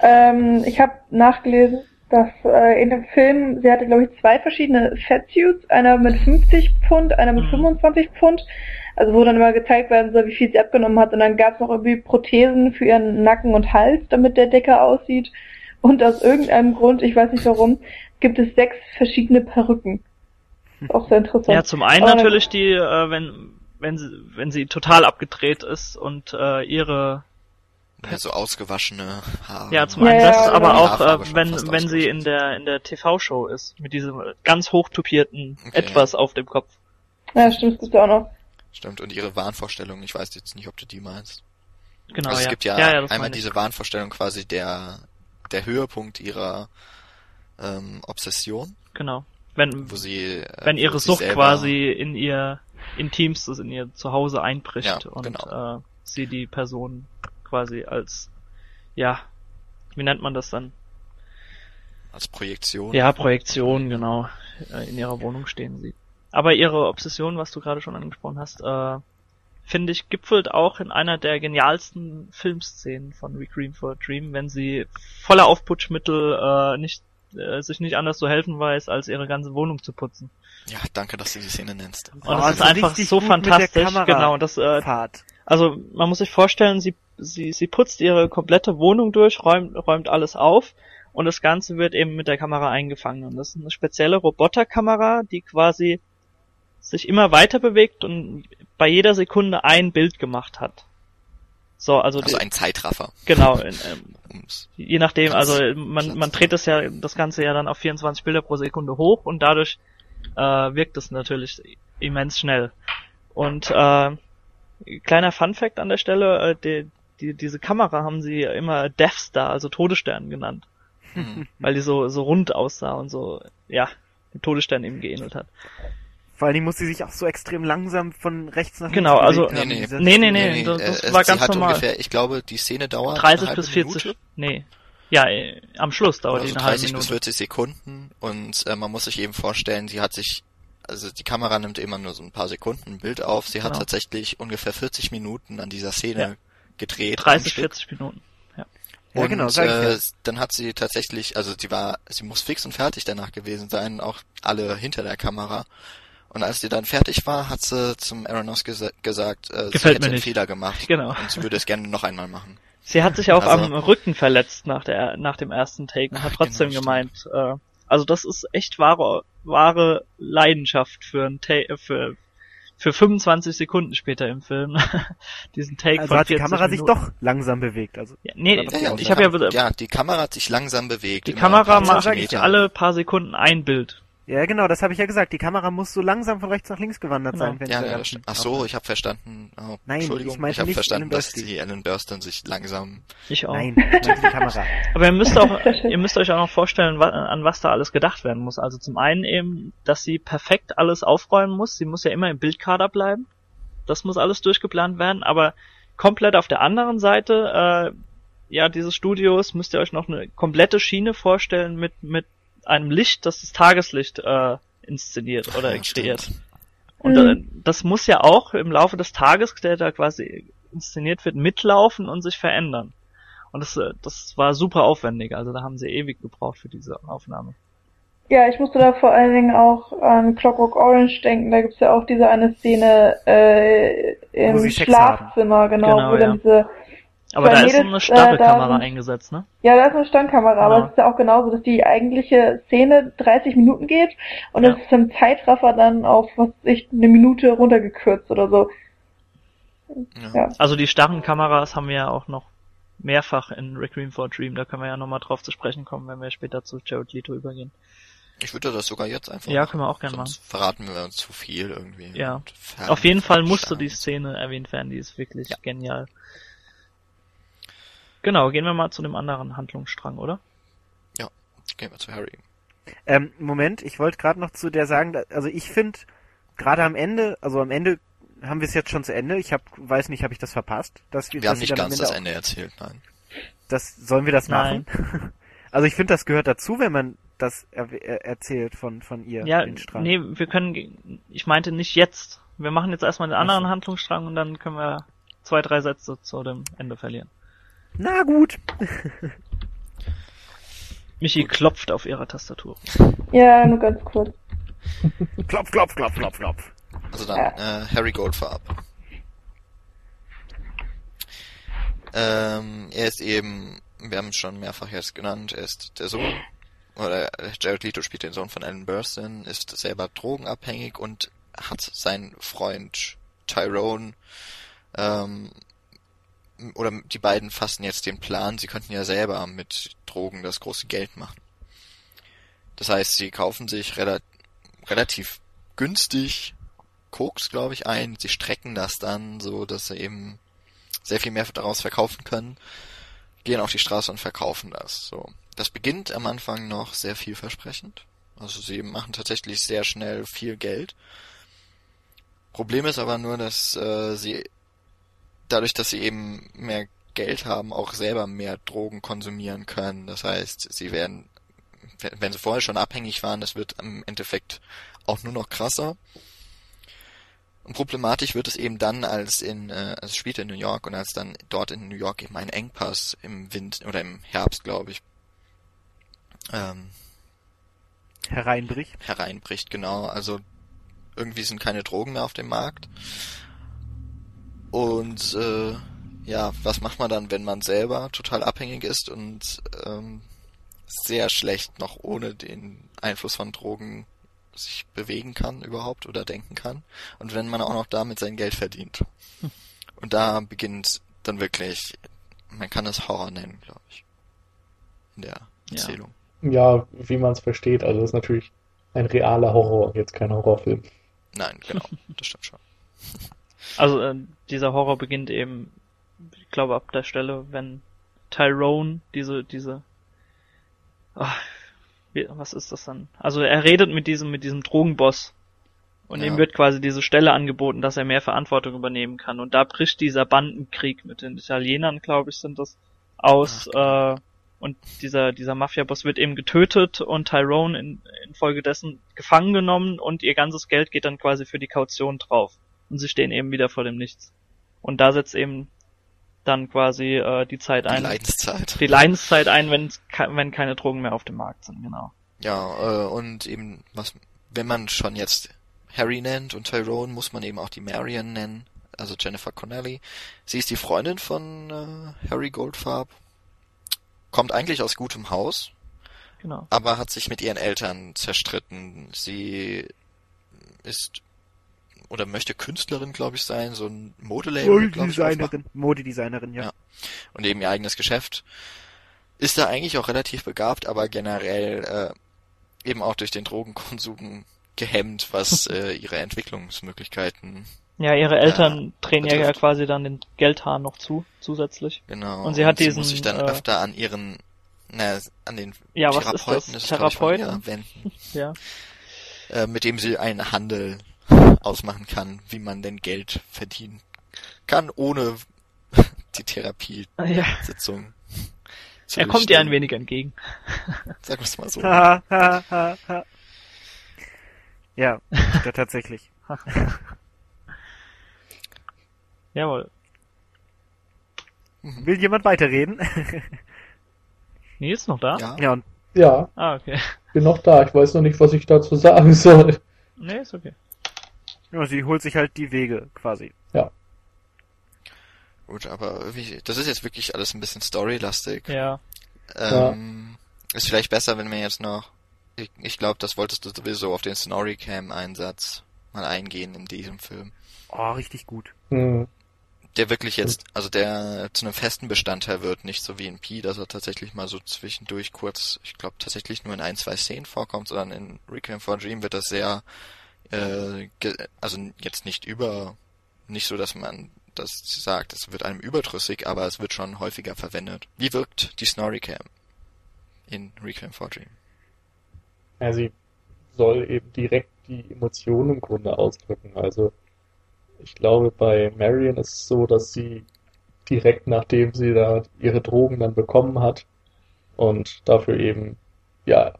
Ähm, ich habe nachgelesen, dass äh, in dem Film, sie hatte glaube ich zwei verschiedene Fatsuits, einer mit 50 Pfund, einer mit Mhm. 25 Pfund, also wo dann immer gezeigt werden soll, wie viel sie abgenommen hat und dann gab es noch irgendwie Prothesen für ihren Nacken und Hals, damit der dicker aussieht und aus irgendeinem Grund, ich weiß nicht warum, gibt es sechs verschiedene Perücken. Ist [LAUGHS] auch sehr interessant. Ja, zum einen Aber- natürlich die, äh, wenn, wenn sie, wenn sie total abgedreht ist und äh, ihre Ja, so ausgewaschene Haare. Ja, zum Ja, einen ja, das, aber genau. auch, äh, wenn, wenn sie in der, in der TV-Show ist, mit diesem ganz hochtupierten Okay, Etwas auf dem Kopf. Ja, stimmt, das gibt's auch noch. Stimmt, und ihre Wahnvorstellung, ich weiß jetzt nicht, ob du die meinst. Genau, also es ja. gibt ja, ja, ja einmal diese Wahnvorstellung quasi der, der Höhepunkt ihrer ähm, Obsession, Genau. Wenn, wo sie äh, wenn ihre sie Sucht quasi in ihr Intimstes, in ihr Zuhause einbricht und genau. äh, sie die Person quasi als, ja, wie nennt man das dann? als Projektion. Ja, Projektion, genau, äh, in ihrer Wohnung stehen sieht. Aber ihre Obsession, was du gerade schon angesprochen hast, äh, finde ich, gipfelt auch in einer der genialsten Filmszenen von Requiem for a Dream, wenn sie voller Aufputschmittel äh, nicht äh, sich nicht anders zu helfen weiß, als ihre ganze Wohnung zu putzen. Ja, danke, dass du die Szene nennst. Und Oh, das ist so einfach so fantastisch. Genau, das äh, Fahrt. also man muss sich vorstellen, sie, sie, sie putzt ihre komplette Wohnung durch, räumt, räumt alles auf und das Ganze wird eben mit der Kamera eingefangen. Und das ist eine spezielle Roboterkamera, die quasi sich immer weiter bewegt und bei jeder Sekunde ein Bild gemacht hat. So, also, Also die, ein Zeitraffer. genau, in, [LAUGHS] ähm, je nachdem, also man, Platz. man dreht das ja das Ganze ja dann auf 24 Bilder pro Sekunde hoch und dadurch äh, wirkt es natürlich immens schnell. Und äh, kleiner Fun Fact an der Stelle, äh, die, die, diese Kamera haben sie immer Death Star, also Todesstern genannt, Mhm. weil die so so rund aussah und so ja dem Todesstern eben geähnelt hat. Vor allen Dingen muss sie sich auch so extrem langsam von rechts nach links Genau, also- Nee, nee. Nee, nee, nee, das, das äh, war sie ganz hat normal. ungefähr, ich glaube, die Szene dauert 30 eine halbe bis 40, Minute. nee, ja, äh, am Schluss dauert Oder die eine halbe 30 bis Minute. 40 Sekunden und äh, man muss sich eben vorstellen, sie hat sich, also die Kamera nimmt immer nur so ein paar Sekunden ein Bild auf, sie hat Genau. tatsächlich ungefähr 40 Minuten an dieser Szene Ja. gedreht. am 30, Stück. 40 Minuten. Ja, und genau, sag ich äh, dann hat sie tatsächlich, also sie war, sie muss fix und fertig danach gewesen sein, auch alle hinter der Kamera. Und als sie dann fertig war, hat sie zum Aronofsky gesa gesagt, äh, sie Gefällt hätte mir einen. Fehler gemacht. Genau. Und sie würde es gerne noch einmal machen. Sie hat sich auch Also- am Rücken verletzt nach der nach dem ersten Take und hat Ach, trotzdem genau, gemeint, äh, also das ist echt wahre wahre Leidenschaft für ein Take für für 25 Sekunden später im Film [LAUGHS] diesen Take Also von hat die 40 Kamera sich Minuten. doch langsam bewegt. Also Ja, nee, Ja, Ja, die ich habe ja, ja, die Kamera hat sich langsam bewegt. die Kamera macht alle paar Sekunden ein Bild. Ja, genau, das habe ich ja gesagt. Die Kamera muss so langsam von rechts nach links gewandert Genau. sein, wenn Ja, sie ja, da das stimmt. Ach so, ich habe verstanden. Oh, Nein, Entschuldigung, ich meinte habe nicht verstanden, dass die Ellen Burstyn sich langsam. Ich auch. Nein, [LAUGHS] ich die Kamera. Aber ihr müsst auch, [LAUGHS] ihr müsst euch auch noch vorstellen, an was da alles gedacht werden muss. Also zum einen eben, dass sie perfekt alles aufräumen muss. Sie muss ja immer im Bildkader bleiben. Das muss alles durchgeplant werden. Aber komplett auf der anderen Seite, äh, ja, dieses Studios müsst ihr euch noch eine komplette Schiene vorstellen mit mit einem Licht, das das Tageslicht äh, inszeniert oder Ja, kreiert. stimmt. Und Mhm. äh, das muss ja auch im Laufe des Tages, der da quasi inszeniert wird, mitlaufen und sich verändern. Und das, äh, das war super aufwendig, also da haben sie ewig gebraucht für diese Aufnahme. Ja, ich musste da vor allen Dingen auch an Clockwork Orange denken. Da gibt's ja auch diese eine Szene äh, im Schlafzimmer, genau, genau, wo ja. dann diese aber da ist so eine Stapelkamera äh, eingesetzt, ne? Ja, da ist eine Standkamera, genau. aber es ist ja auch genauso, dass die eigentliche Szene 30 Minuten geht und ja. das ist im Zeitraffer dann auf, was ich, eine Minute runtergekürzt oder so. Ja. ja. Also die starren Kameras haben wir ja auch noch mehrfach in Requiem for a Dream, da können wir ja nochmal drauf zu sprechen kommen, wenn wir später zu Jared Leto übergehen. Ich würde das sogar jetzt einfach Ja, können wir auch gerne machen. verraten wir uns zu viel irgendwie. Ja. Auf jeden Fall musste die Szene erwähnt werden, die ist wirklich ja. genial. Genau, gehen wir mal zu dem anderen Handlungsstrang, oder? Ja, gehen wir zu Harry. Ähm, Moment, ich wollte gerade noch zu der sagen, also ich finde, gerade am Ende, also am Ende haben wir es jetzt schon zu Ende. Ich hab, weiß nicht, habe ich das verpasst? Dass wir, wir haben nicht ganz das Ende erzählt, nein. Das, sollen wir das nein. machen? [LAUGHS] also ich finde, das gehört dazu, wenn man das er, er, erzählt von, von ihr, ja, den Strang. Nee, wir können, ich meinte nicht jetzt. Wir machen jetzt erstmal den anderen also. Handlungsstrang und dann können wir zwei, drei Sätze zu dem Ende verlieren. Na gut. [LAUGHS] Michi klopft auf ihrer Tastatur. Ja, nur ganz kurz. klopf, klopf, klopf, klopf, klopf. Also dann ja. äh, Harry Goldfarb. Ähm, er ist eben, wir haben es schon mehrfach jetzt genannt, er ist der Sohn, oder Jared Leto spielt den Sohn von Alan Burstyn, ist selber drogenabhängig und hat seinen Freund Tyrone ähm, oder die beiden fassen jetzt den Plan, sie könnten ja selber mit Drogen das große Geld machen. Das heißt, sie kaufen sich rela relativ günstig Koks, glaube ich, ein. Sie strecken das dann so, dass sie eben sehr viel mehr daraus verkaufen können, gehen auf die Straße und verkaufen das. So, das beginnt am Anfang noch sehr vielversprechend. Also sie machen tatsächlich sehr schnell viel Geld. Problem ist aber nur, dass äh, sie dadurch, dass sie eben mehr Geld haben, auch selber mehr Drogen konsumieren können. Das heißt, sie werden, wenn sie vorher schon abhängig waren, das wird im Endeffekt auch nur noch krasser. Und problematisch wird es eben dann, als in, äh, als es spielt in New York und als dann dort in New York eben ein Engpass im Wind oder im Herbst, glaube ich, ähm, hereinbricht. Hereinbricht, genau. Also irgendwie sind keine Drogen mehr auf dem Markt. Und äh, ja, was macht man dann, wenn man selber total abhängig ist und ähm, sehr schlecht noch ohne den Einfluss von Drogen sich bewegen kann überhaupt oder denken kann und wenn man auch noch damit sein Geld verdient. Hm. Und da beginnt dann wirklich, man kann es Horror nennen, glaube ich, in der Erzählung. Ja, wie man es versteht, also das ist natürlich ein realer Horror, jetzt kein Horrorfilm. Nein, genau, das stimmt schon. [LAUGHS] Also äh, dieser Horror beginnt eben, ich glaube, ab der Stelle, wenn Tyrone diese, diese, ach, wie, was ist das dann? Also er redet mit diesem, mit diesem Drogenboss und ja. ihm wird quasi diese Stelle angeboten, dass er mehr Verantwortung übernehmen kann. Und da bricht dieser Bandenkrieg mit den Italienern, glaube ich, sind das, aus. Ach, äh, und dieser, dieser Mafia-Boss wird eben getötet und Tyrone in, infolgedessen gefangen genommen und ihr ganzes Geld geht dann quasi für die Kaution drauf und sie stehen eben wieder vor dem Nichts. Und da setzt eben dann quasi äh, die Zeit ein. Die Leidenszeit. Die Leidenszeit ein, wenn, wenn keine Drogen mehr auf dem Markt sind, genau. Ja, äh, und eben, was, wenn man schon jetzt Harry nennt und Tyrone, muss man eben auch die Marion nennen, also Jennifer Connelly. Sie ist die Freundin von äh, Harry Goldfarb, kommt eigentlich aus gutem Haus, genau. aber hat sich mit ihren Eltern zerstritten. Sie ist oder möchte Künstlerin, glaube ich, sein, so ein Modelabel. Modedesignerin, Modedesignerin, ja. ja. Und eben ihr eigenes Geschäft. Ist da eigentlich auch relativ begabt, aber generell äh, eben auch durch den Drogenkonsum gehemmt, was [LAUGHS] äh, ihre Entwicklungsmöglichkeiten. Ja, ihre Eltern äh, drehen ihr ja quasi dann den Geldhahn noch zu, zusätzlich. Genau. Und sie hat und diesen. Sie muss sich dann äh, öfter an ihren, na, an den ja, Therapeuten, was ist das? Therapeuten? wenden. [LAUGHS] ja. Äh, mit dem sie einen Handel ausmachen kann, wie man denn Geld verdienen kann, ohne [LAUGHS] die Therapiesitzung. Ja. Er kommt ihr ein wenig entgegen. [LAUGHS] Sagen wir es mal so. ja, ja, tatsächlich. [LAUGHS] Jawohl. Mhm. Will jemand weiterreden? Nee, ist noch da? Ja. ja, Ja, Ah, okay. bin noch da. Ich weiß noch nicht, was ich dazu sagen soll. Nee, ist okay. Ja, sie holt sich halt die Wege quasi. Gut, aber irgendwie, das ist jetzt wirklich alles ein bisschen storylastig. Ja. Ähm, Ist vielleicht besser, wenn wir jetzt noch, ich, ich glaube, das wolltest du sowieso auf den Storycam-Einsatz mal eingehen in diesem Film. Oh, richtig gut. Hm. Der wirklich jetzt, also der zu einem festen Bestandteil wird, nicht so wie in Pi, dass er tatsächlich mal so zwischendurch kurz, ich glaube tatsächlich nur in ein, zwei Szenen vorkommt, sondern in Requiem for a Dream wird das sehr, äh, also jetzt nicht über, nicht so, dass man das sagt, es wird einem überdrüssig, aber es wird schon häufiger verwendet. Wie wirkt die Snorricam in a Dream? Ja, sie soll eben direkt die Emotionen im Grunde ausdrücken. Also ich glaube, bei Marion ist es so, dass sie direkt nachdem sie da ihre Drogen dann bekommen hat und dafür eben ja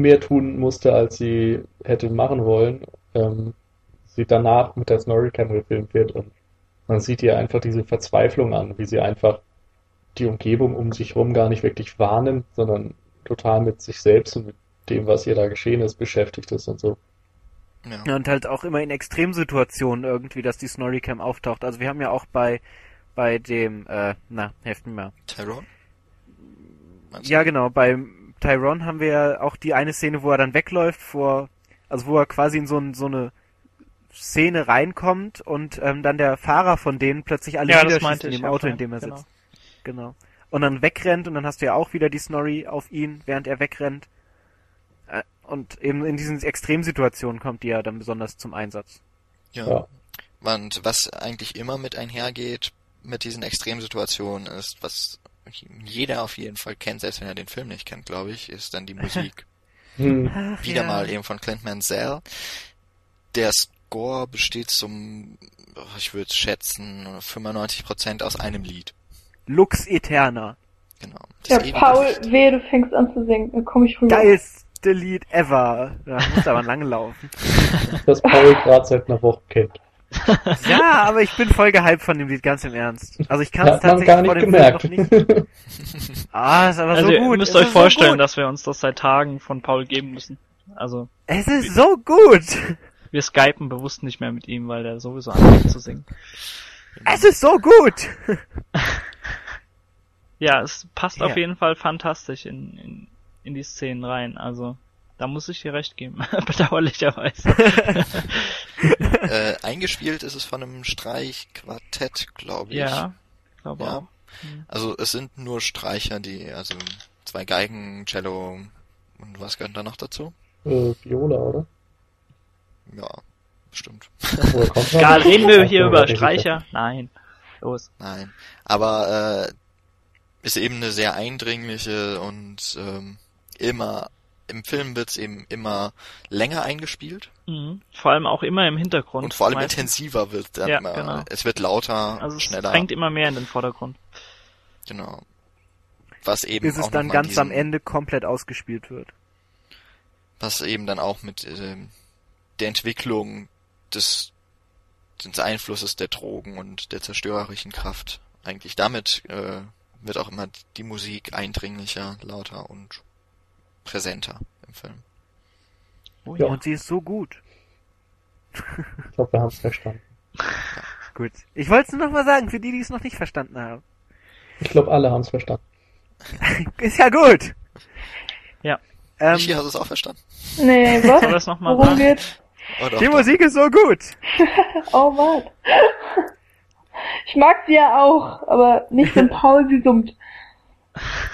mehr tun musste, als sie hätte machen wollen, ähm, sie danach mit der Snorricam gefilmt wird und man sieht ihr einfach diese Verzweiflung an, wie sie einfach die Umgebung um sich herum gar nicht wirklich wahrnimmt, sondern total mit sich selbst und mit dem, was ihr da geschehen ist, beschäftigt ist und so. Ja. Und halt auch immer in Extremsituationen irgendwie, dass die Snorricam auftaucht. Also wir haben ja auch bei bei dem, äh, na, helft mir mal. Tyrone? Meinst Ja, du? genau, bei Tyrone haben wir ja auch die eine Szene, wo er dann wegläuft vor, also wo er quasi in so, ein, so eine Szene reinkommt und ähm, dann der Fahrer von denen plötzlich alle Ja, niederschießt in dem Auto, in dem er genau. sitzt. Genau. Und dann wegrennt und dann hast du ja auch wieder die Snorri auf ihn, während er wegrennt. Äh, Und eben in diesen Extremsituationen kommt die ja dann besonders zum Einsatz. Ja. Ja. Und was eigentlich immer mit einhergeht mit diesen Extremsituationen ist, was jeder auf jeden Fall kennt, selbst wenn er den Film nicht kennt, glaube ich, ist dann die Musik. [LAUGHS] Hm. Ach, Wieder ja. mal eben von Clint Mansell. Der Score besteht zum, oh, ich würde schätzen, 95% aus einem Lied. Lux Eterna. Genau. Ja, Paul, Ebengewicht. wehe, du fängst an zu singen. Dann komm ich rüber. Geilste Lied ever. Da muss aber lange laufen. Das Paul gerade seit einer Woche kennt. [LAUGHS] Ja, aber ich bin voll gehypt von dem Lied, ganz im Ernst. Also ich kann es tatsächlich gar vor nicht dem gemerkt. Film noch nicht. [LAUGHS] Ah, ist aber Also so ihr gut. müsst es euch so vorstellen, gut. dass wir uns das seit Tagen von Paul geben müssen. Also Es ist so gut. wir skypen bewusst nicht mehr mit ihm, weil der sowieso anfängt zu singen. Es ist so gut. [LAUGHS] Ja, es passt Ja. auf jeden Fall fantastisch in, in, in die Szenen rein. Also da muss ich dir recht geben, [LAUGHS] bedauerlicherweise. [LAUGHS] Äh, eingespielt ist es von einem Streichquartett, glaube ich. ja, glaube Ja. auch. Mhm. Also es sind nur Streicher, die, also zwei Geigen, Cello und was gehört da noch dazu? Äh, Viola, oder? Ja, bestimmt. [LAUGHS] Egal, reden wir hier über. Streicher? Nein. Los. Nein. Aber äh, ist eben eine sehr eindringliche und ähm, immer im Film wird's eben immer länger eingespielt Mhm. Vor allem auch immer im Hintergrund. und vor allem meistens. intensiver wird dann Ja, immer. genau. Es wird lauter, Also es schneller. drängt immer mehr in den Vordergrund. Genau. Was eben Bis es auch dann ganz am diesen- Ende komplett ausgespielt wird. was eben dann auch mit ähm, der Entwicklung des, des Einflusses der Drogen und der zerstörerischen Kraft eigentlich damit äh, wird auch immer die Musik eindringlicher, lauter und präsenter im Film. Oh Ja. ja. Und sie ist so gut. [LAUGHS] Ich glaube, wir haben es verstanden. Gut. Ich wollte es nur noch mal sagen, für die, die es noch nicht verstanden haben. Ich glaube, alle haben es verstanden. [LAUGHS] Ist ja gut. Ja. Ähm, Michi, hast du es auch verstanden? Nee, [LAUGHS] was? das nochmal Worum sagen? geht's? Oh, die. Musik ist so gut. Oh, was? Ich mag sie ja auch, aber nicht, wenn Paul sie summt.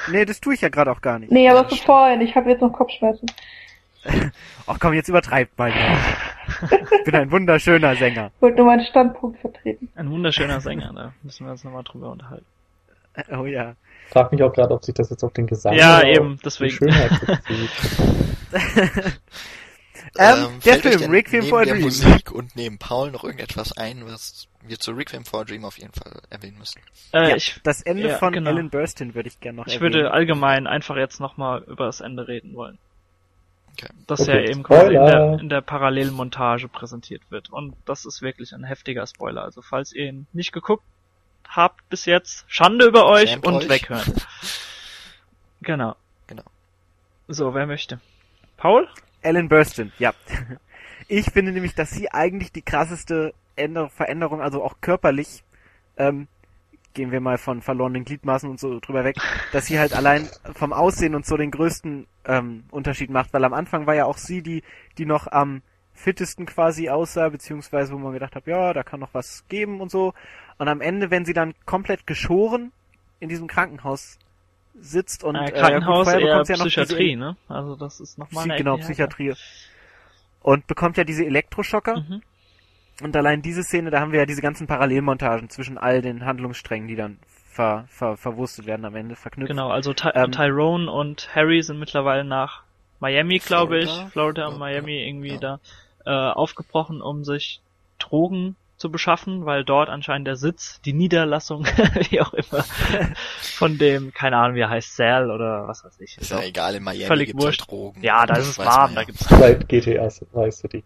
Nee, das tue ich ja gerade auch gar nicht. Nee, aber für vorhin. Ich habe jetzt noch Kopfschmerzen. [LAUGHS] Ach komm, jetzt übertreibt mal. Ich bin ein wunderschöner Sänger. Ich wollte nur meinen Standpunkt vertreten. Ein wunderschöner Sänger, da müssen wir uns nochmal drüber unterhalten. Oh ja. Frag mich auch gerade, ob sich das jetzt auf den Gesang Ja, eben, deswegen. Schönheit [LAUGHS] bezieht. Ähm, der fällt euch Film, denn Requiem neben for a der Dream. Musik und neben Paul noch irgendetwas ein, was wir zu Requiem for a Dream auf jeden Fall erwähnen müssen? Äh, ja, ich, das Ende ja, von genau. Ellen Burstyn würde ich gerne noch ich erwähnen. würde allgemein einfach jetzt nochmal über das Ende reden wollen. Okay. Das Okay, ja eben quasi in der, in der Parallelmontage präsentiert wird. Und das ist wirklich ein heftiger Spoiler. Also falls ihr ihn nicht geguckt habt bis jetzt, Schande über euch Schämt und euch. weghören. [LAUGHS] Genau. Genau. So, wer möchte? Paul? Ellen Burstyn, ja. [LAUGHS] Ich finde nämlich, dass sie eigentlich die krasseste Änder Veränderung, also auch körperlich, ähm, gehen wir mal von verlorenen Gliedmaßen und so drüber weg, dass sie halt allein vom Aussehen und so den größten ähm, Unterschied macht, weil am Anfang war ja auch sie die, die noch am fittesten quasi aussah, beziehungsweise wo man gedacht hat, ja, da kann noch was geben und so. Und am Ende, wenn sie dann komplett geschoren in diesem Krankenhaus sitzt und äh, äh, Krankenhaus gut, vorher eher bekommt sie ja noch diese- Psychiatrie, ne? Also das ist nochmal eine genau. Psychiatrie. Und bekommt ja diese Elektroschocker. Mhm. Und allein diese Szene, da haben wir ja diese ganzen Parallelmontagen zwischen all den Handlungssträngen, die dann ver, ver, verwurstet werden am Ende, verknüpft. Genau, also Ty Ähm, Tyrone und Harry sind mittlerweile nach Miami, glaube ich, Florida? Und Miami irgendwie ja. da äh, aufgebrochen, um sich Drogen zu beschaffen, weil dort anscheinend der Sitz, die Niederlassung, [LAUGHS] wie auch immer, [LAUGHS] von dem, keine Ahnung, wie er heißt, Sal oder was weiß ich. Ist ja egal, in Miami völlig gibt's wurscht. halt Drogen. Ja, da ist es warm, da gibt's [LAUGHS] Seit GTA City.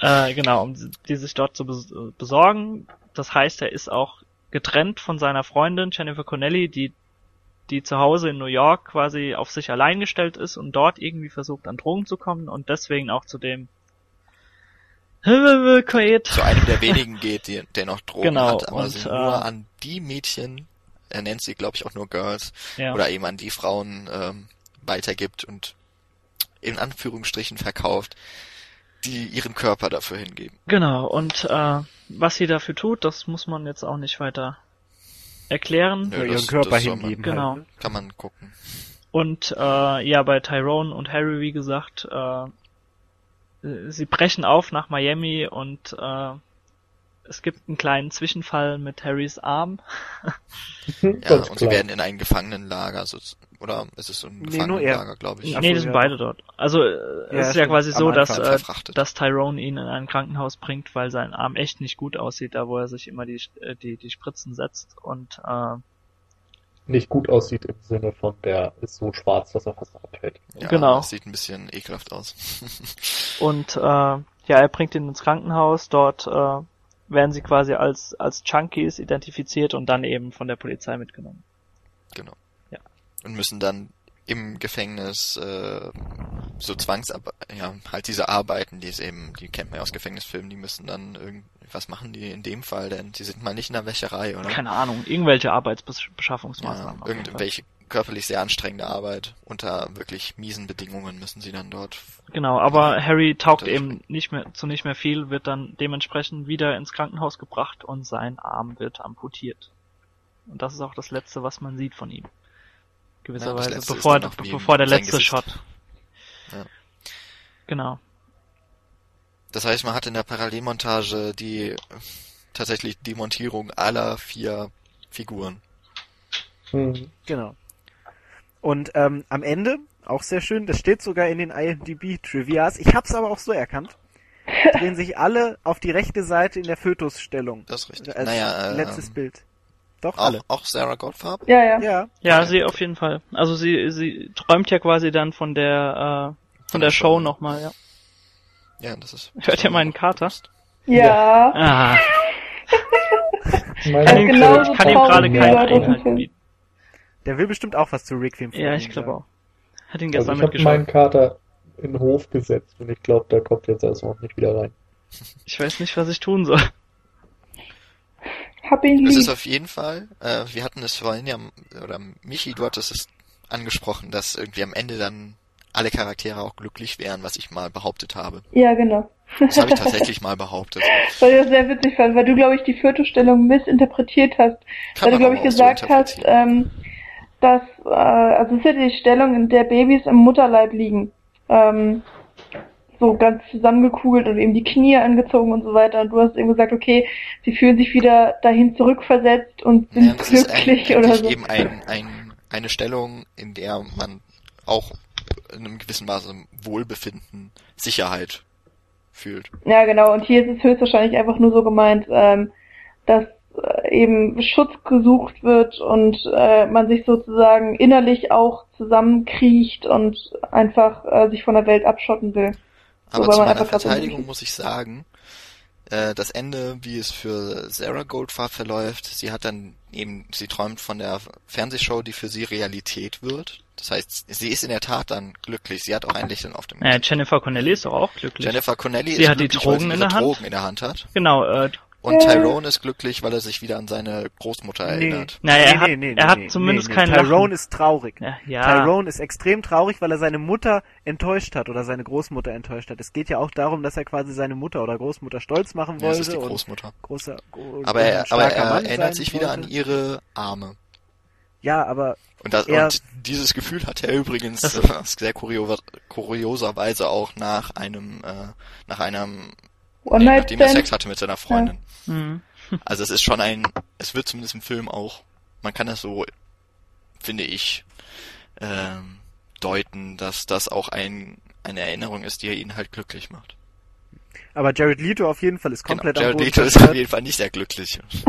äh, genau, um die sich dort zu bes besorgen. Das heißt, er ist auch getrennt von seiner Freundin Jennifer Connelly, die die zu Hause in New York quasi auf sich allein gestellt ist und dort irgendwie versucht an Drogen zu kommen und deswegen auch zu dem. Zu einem der wenigen geht, die, der noch Drogen Genau, hat, aber und, sie äh, nur an die Mädchen, er nennt sie, glaube ich, auch nur Girls, Ja. oder eben an die Frauen ähm, weitergibt und in Anführungsstrichen verkauft, die ihren Körper dafür hingeben. Genau, und äh, was sie dafür tut, das muss man jetzt auch nicht weiter erklären. Nö, Oder ihren das- Körper das soll man- hingeben. Genau. Halt. Kann man gucken. Und äh, ja, bei Tyrone und Harry, wie gesagt, äh, sie brechen auf nach Miami und äh, es gibt einen kleinen Zwischenfall mit Harrys Arm. [LAUGHS] Ja, und sie klar. werden in ein Gefangenenlager, so, oder ist es so ein Nee, nur er. Gefangenenlager, glaube ich. Ach nee, die sind ja. beide dort. Also äh, Ja, es ist ja quasi so, dass, äh, dass Tyrone ihn in ein Krankenhaus bringt, weil sein Arm echt nicht gut aussieht, da wo er sich immer die, äh, die, die Spritzen setzt. Und äh, Nicht gut aussieht im Sinne von, der ist so schwarz, dass er fast abfällt. Ja, Genau. Das sieht ein bisschen ekelhaft aus. [LAUGHS] Und äh, ja, er bringt ihn ins Krankenhaus, dort äh, werden sie quasi als, als Junkies identifiziert und dann eben von der Polizei mitgenommen. genau. Ja. Und müssen dann im Gefängnis äh, so Zwangsarbeit, ja, halt diese Arbeiten, die es eben, die kennt man ja aus Gefängnisfilmen, die müssen dann irgendwas machen die in dem Fall, denn die sind mal nicht in der Wäscherei, oder? Keine Ahnung, irgendwelche ja, Arbeitsbeschaffungsmaßnahmen. Fall. irgendwelche körperlich sehr anstrengende Arbeit unter wirklich miesen Bedingungen müssen sie dann dort. Genau, aber Harry taugt eben nicht mehr zu nicht mehr viel, wird dann dementsprechend wieder ins Krankenhaus gebracht und sein Arm wird amputiert. Und das ist auch das letzte, was man sieht von ihm. Gewisserweise, ist bevor, bevor der letzte Gesicht. Shot. Ja. Genau. Das heißt, man hat in der Parallelmontage die tatsächlich die Montierung aller vier Figuren. Hm. Genau. Und ähm, am Ende, auch sehr schön, das steht sogar in den IMDb-Trivias, ich hab's aber auch so erkannt, [LAUGHS] drehen sich alle auf die rechte Seite in der Fötusstellung. Das ist richtig. Als naja, letztes ähm, Bild. Doch, auch, alle. auch Sarah Goldfarb? Ja, ja. Ja, Ja, sie auf jeden Fall. Also sie, sie träumt ja quasi dann von der, äh, von der Show nochmal, ja. Ja, das ist. Hört ihr meinen Kater? Ja. Ah, [LAUGHS] kann ihm, genauso ich kann ihm traurig gerade wie keinen Einhalt bieten. der will bestimmt auch was zu Requiem Ja, ich glaube auch. Hat ihn also gestern ich habe meinen Kater in den Hof gesetzt und ich glaube, der kommt jetzt erstmal nicht wieder rein. Ich weiß nicht, was ich tun soll. Hab ihn Es ist lieb. auf jeden Fall, äh, wir hatten es vorhin ja, oder Michi, du hattest es angesprochen, dass irgendwie am Ende dann alle Charaktere auch glücklich wären, was ich mal behauptet habe. Ja, genau. Das habe ich [LAUGHS] tatsächlich mal behauptet. Weil ich das sehr witzig fand, weil du, glaube ich, die vierte Stellung missinterpretiert hast. weil du, glaube ich, auch so gesagt hast, ähm, dass, äh, also es ist ja die Stellung, in der Babys im Mutterleib liegen. Ähm, so ganz zusammengekugelt und eben die Knie angezogen und so weiter. Und du hast eben gesagt, okay, sie fühlen sich wieder dahin zurückversetzt und sind Ja, das ist ein, glücklich oder so. eben ein, ein, eine Stellung, in der man auch in einem gewissen Maße Wohlbefinden, Sicherheit fühlt. Ja, genau. Und hier ist es höchstwahrscheinlich einfach nur so gemeint, ähm, dass äh, eben Schutz gesucht wird und äh, man sich sozusagen innerlich auch zusammenkriecht und einfach äh, sich von der Welt abschotten will. Aber Wobei zu meiner Verteidigung muss ich sagen, äh, das Ende, wie es für Sarah Goldfarb verläuft. Sie hat dann eben, sie träumt von der Fernsehshow, die für sie Realität wird. Das heißt, sie ist in der Tat dann glücklich. Sie hat auch ein Lächeln auf dem Äh, Jennifer Connelly ist doch auch glücklich. Jennifer Connelly Sie ist hat die glücklich, weil Drogen sie in der Hand. Drogen in der Hand hat. Genau, äh, Und Tyrone ist glücklich, weil er sich wieder an seine Großmutter Nee. erinnert. naja, er Nee, hat, nee, nee, er nee, hat nee, zumindest nee, keinen Tyrone Lachen. ist traurig. Ja, ja. Tyrone ist extrem traurig, weil er seine Mutter enttäuscht hat oder seine Großmutter enttäuscht hat. Es geht ja auch darum, dass er quasi seine Mutter oder Großmutter stolz machen Ja, wollte. das ist die und Großmutter. großer, gro- Aber er, aber er erinnert sich wieder wollte. an ihre Arme. Ja, aber Und, das, Er- und dieses Gefühl hat er übrigens Das- äh, sehr kurio kurioserweise auch nach einem, äh, nach einem, One nee, Night nachdem er. Sex hatte mit seiner Freundin. Mhm. Also es ist schon ein, es wird zumindest im Film auch, man kann das so, finde ich, ähm, deuten, dass das auch ein, eine Erinnerung ist, die ihn halt glücklich macht. aber Jared Leto auf jeden Fall ist komplett genau. am Jared Boden Leto ist auf jeden Fall nicht sehr glücklich. [LAUGHS]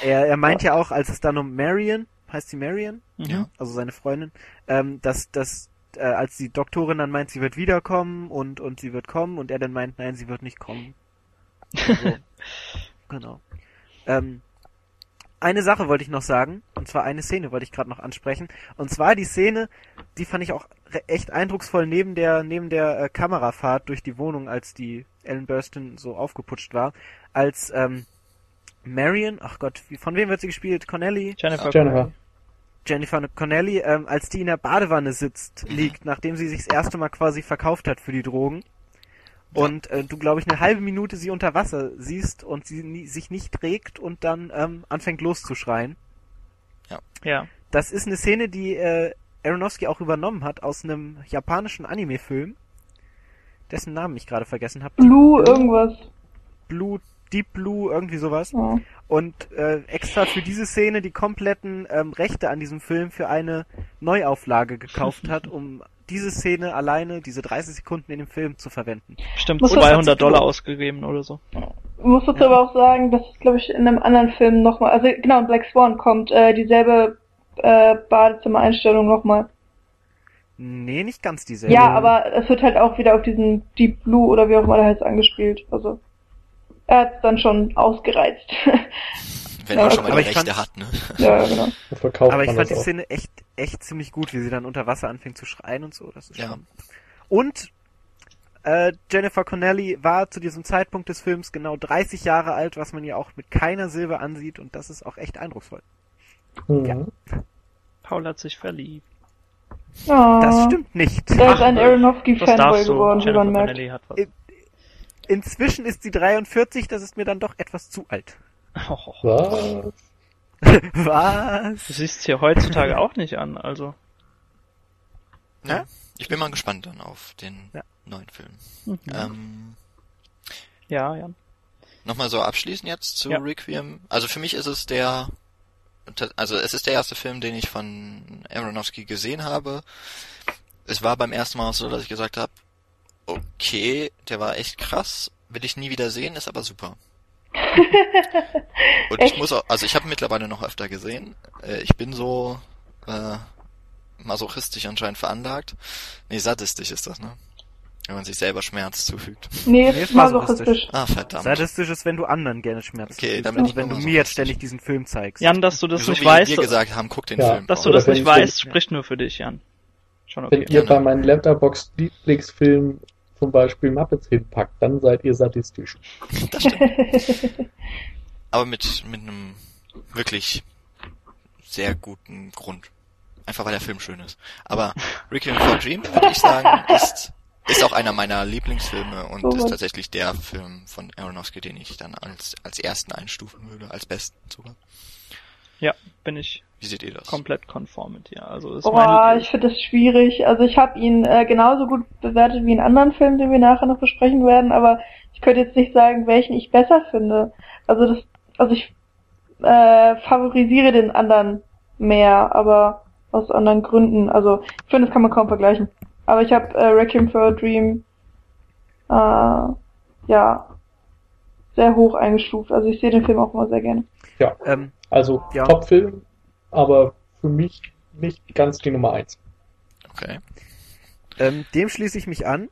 Er, er meint ja auch, als es dann um Marion, heißt sie Marion? Mhm. Ja. also seine Freundin, ähm, dass, dass äh, als die Doktorin dann meint, sie wird wiederkommen und, und sie wird kommen und er dann meint, nein, sie wird nicht kommen. [LAUGHS] Also, genau. Ähm, eine Sache wollte ich noch sagen, und zwar eine Szene wollte ich gerade noch ansprechen, und zwar die Szene, die fand ich auch echt eindrucksvoll neben der neben der äh, Kamerafahrt durch die Wohnung, als die Ellen Burstyn so aufgeputscht war, als ähm, Marion, ach Gott, wie, von wem wird sie gespielt? Connelly? Jennifer. Jennifer. Jennifer Connelly, ähm, als die in der Badewanne sitzt, liegt, nachdem sie sich das erste Mal quasi verkauft hat für die Drogen. Und äh, du, glaube ich, eine halbe Minute sie unter Wasser siehst und sie nie, sich nicht regt und dann ähm, anfängt loszuschreien. Ja. Das ist eine Szene, die äh, Aronofsky auch übernommen hat aus einem japanischen Anime-Film, dessen Namen ich gerade vergessen habe. Blue irgendwas. Blue, Deep Blue, irgendwie sowas. Ja. und äh, extra für diese Szene die kompletten ähm, Rechte an diesem Film für eine Neuauflage gekauft hat, um diese Szene alleine, diese 30 Sekunden in dem Film zu verwenden. Muss das 200 dazu Dollar ausgegeben oder so. Muss dazu aber auch sagen, dass es, glaube ich, in einem anderen Film nochmal, also genau, in Black Swan kommt äh, dieselbe äh, Badezimmereinstellung nochmal. Nee, nicht ganz dieselbe. Ja, aber es wird halt auch wieder auf diesen Deep Blue oder wie auch immer der heißt angespielt. Also er hat es dann schon ausgereizt. [LAUGHS] Wenn Ja, man schon mal aber die ich Rechte fand- hat, ne? ja, genau. [LAUGHS] Aber ich fand die auch. Szene echt, echt ziemlich gut, wie sie dann unter Wasser anfängt zu schreien und so. Das ist Ja. schon. Und äh, Jennifer Connelly war zu diesem Zeitpunkt des Films genau 30 Jahre alt, was man ihr auch mit keiner Silbe ansieht und das ist auch echt eindrucksvoll. Mhm. Paul hat sich verliebt. Oh, Das stimmt nicht. Er ist ein Ach, Aronofsky Das Fanboy darfst du. geworden, wie Jennifer man merkt. Connelly hat was. Äh, Inzwischen ist sie 43, das ist mir dann doch etwas zu alt. Oh, Was? [LAUGHS] Was? du siehst es hier heutzutage auch nicht an, also. Ja. Ich bin mal gespannt dann auf den Ja. neuen Film. Mhm. Ähm, Ja, Jan. Nochmal so abschließend jetzt zu Ja. Requiem. Also für mich ist es der, also es ist der erste Film, den ich von Aronofsky gesehen habe. Es war beim ersten Mal so, dass ich gesagt habe, okay, der war echt krass, will ich nie wieder sehen, ist aber super. [LAUGHS] Und ich muss auch, also ich habe mittlerweile noch öfter gesehen. Äh, Ich bin so äh, masochistisch anscheinend veranlagt. Nee, sadistisch ist das, ne? Wenn man sich selber Schmerz zufügt. Nee, Nee, ist ist masochistisch. masochistisch. Ah, verdammt. Sadistisch ist, wenn du anderen gerne Schmerz Okay, zufügst, dann bin als ich wenn du mir jetzt ständig diesen Film zeigst. Jan, dass du das so nicht wie weißt, wir gesagt haben, guck den Ja. Film. dass du das nicht wenn- weißt, spricht nur für dich, Jan. Schon Wenn okay. ihr gerne. bei meinen Letterbox Lieblingsfilmen zum Beispiel Muppets hinpackt, dann seid ihr sadistisch. Das stimmt. [LAUGHS] Aber mit, mit einem wirklich sehr guten Grund. Einfach weil der Film schön ist. Aber Requiem for a Dream, würde ich sagen, ist, ist auch einer meiner Lieblingsfilme und So ist tatsächlich der Film von Aronofsky, den ich dann als, als ersten einstufen würde, als besten sogar. Ja, bin ich Wie seht ihr das? komplett konform mit dir. Also ist Boah, ich finde das schwierig. Also ich habe ihn äh, genauso gut bewertet wie einen anderen Film, den wir nachher noch besprechen werden, aber ich könnte jetzt nicht sagen, welchen ich besser finde. Also das, also ich äh, favorisiere den anderen mehr, aber aus anderen Gründen. Also ich finde, das kann man kaum vergleichen. Aber ich habe äh, Requiem for a Dream äh, ja sehr hoch eingestuft. Also ich sehe den Film auch immer sehr gerne. Ja, Ähm, also Ja. Top-Film, aber für mich nicht ganz die Nummer eins. Okay. ähm, dem schließe ich mich an.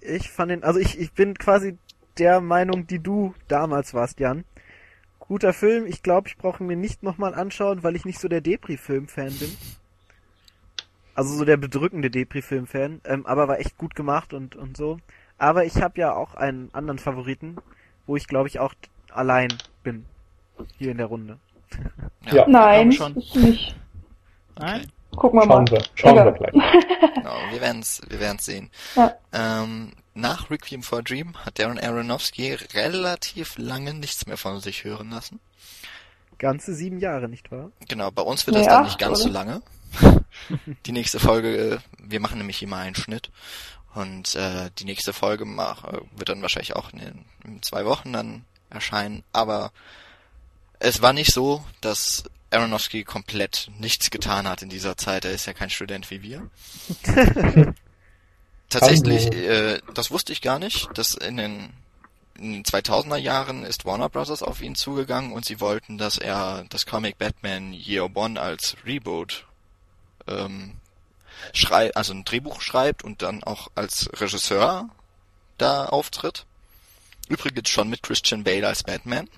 Ich fand den, also ich, ich bin quasi der Meinung, die du damals warst, Jan. Guter Film, ich glaube, ich brauche ihn mir nicht nochmal anschauen, weil ich nicht so der Depri-Film-Fan bin. Also so der bedrückende Depri-Film-Fan, ähm, aber war echt gut gemacht und, und so. Aber ich habe ja auch einen anderen Favoriten, wo ich glaube ich auch allein bin. Hier in der Runde. Ja. Nein, schon. ist nicht. Nein? Gucken wir mal. Schauen wir, schauen wir Egal. gleich. [LAUGHS] Genau, wir werden's, wir werden's sehen. Ja. Ähm, nach Requiem for a Dream hat Darren Aronofsky relativ lange nichts mehr von sich hören lassen. Ganze sieben Jahre, nicht wahr? Genau, bei uns wird Nee, das dann acht, nicht ganz so oder? lange. [LAUGHS] die nächste Folge, äh, wir machen nämlich immer einen Schnitt. Und äh, die nächste Folge mach, äh, wird dann wahrscheinlich auch in, in zwei Wochen dann erscheinen. Aber es war nicht so, dass Aronofsky komplett nichts getan hat in dieser Zeit. Er ist ja kein Student wie wir. [LAUGHS] Tatsächlich, äh, das wusste ich gar nicht, dass in den, in den 2000er Jahren ist Warner Bros. auf ihn zugegangen und sie wollten, dass er das Comic Batman Year One als Reboot ähm, schrei also ein Drehbuch schreibt und dann auch als Regisseur da auftritt. Übrigens schon mit Christian Bale als Batman.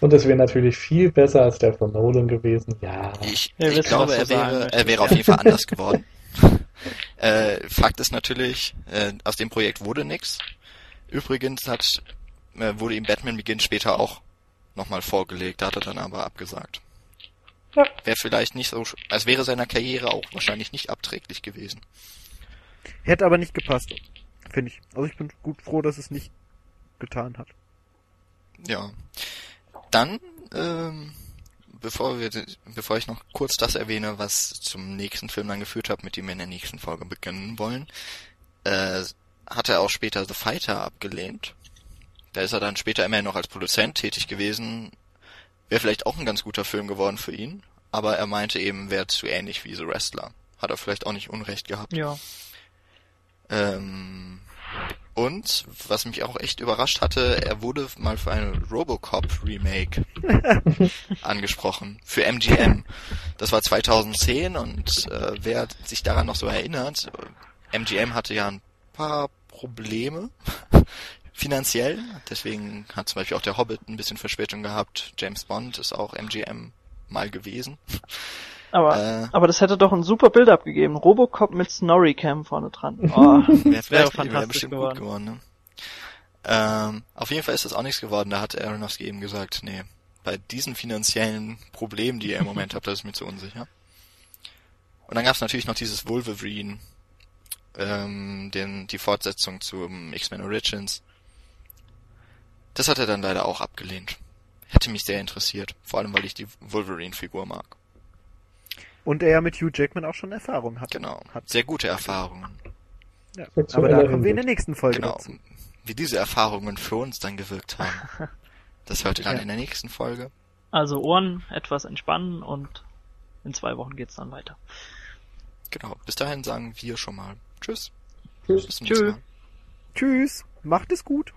Und es wäre natürlich viel besser als der von Nolan gewesen. Ja. Ich, ich wissen, glaube, er wäre, er wäre auf jeden Fall anders geworden. [LAUGHS] äh, Fakt ist natürlich, äh, aus dem Projekt wurde nix. Übrigens hat, äh, wurde ihm Batman Begins später auch nochmal vorgelegt, da hat er dann aber abgesagt. Ja. Wäre vielleicht nicht so, sch- als wäre seiner Karriere auch wahrscheinlich nicht abträglich gewesen. Hätte aber nicht gepasst, finde ich. Also ich bin gut froh, dass es nicht getan hat. Ja. Dann, ähm, bevor wir, bevor ich noch kurz das erwähne, was zum nächsten Film dann geführt hat, mit dem wir in der nächsten Folge beginnen wollen, äh, hat er auch später The Fighter abgelehnt. Da ist er dann später immer noch als Produzent tätig gewesen. Wäre vielleicht auch ein ganz guter Film geworden für ihn, aber er meinte eben, wäre zu ähnlich wie The Wrestler. Hat er vielleicht auch nicht Unrecht gehabt. Ja. Ähm, und, was mich auch echt überrascht hatte, er wurde mal für ein Robocop-Remake [LAUGHS] angesprochen. Für MGM. Das war 2010 und äh, wer sich daran noch so erinnert, MGM hatte ja ein paar Probleme [LAUGHS] finanziell. Deswegen hat zum Beispiel auch der Hobbit ein bisschen Verspätung gehabt. James Bond ist auch MGM mal gewesen. Aber, Äh. aber das hätte doch ein super Bild abgegeben. Robocop mit Snorri-Cam vorne dran. Oh, Wäre wäre fantastisch bestimmt geworden. gut geworden, ne? Ähm, auf jeden Fall ist das auch nichts geworden. Da hat Aronofsky eben gesagt, nee, bei diesen finanziellen Problemen, die er im Moment [LAUGHS] hat, das ist mir zu unsicher. Und dann gab es natürlich noch dieses Wolverine, ähm, den, die Fortsetzung zum X-Men Origins. Das hat er dann leider auch abgelehnt. Hätte mich sehr interessiert, vor allem weil ich die Wolverine-Figur mag. Und er ja mit Hugh Jackman auch schon Erfahrung hat. Genau. Hat. Sehr gute Erfahrungen. Ja. Aber da kommen wir in der nächsten Folge Genau. dazu. Wie diese Erfahrungen für uns dann gewirkt haben. [LAUGHS] Das hört ihr dann Ja. in der nächsten Folge. Also Ohren etwas entspannen und in zwei Wochen geht's dann weiter. Genau. Bis dahin sagen wir schon mal Tschüss. Tschüss. Mal. Tschüss, macht es gut.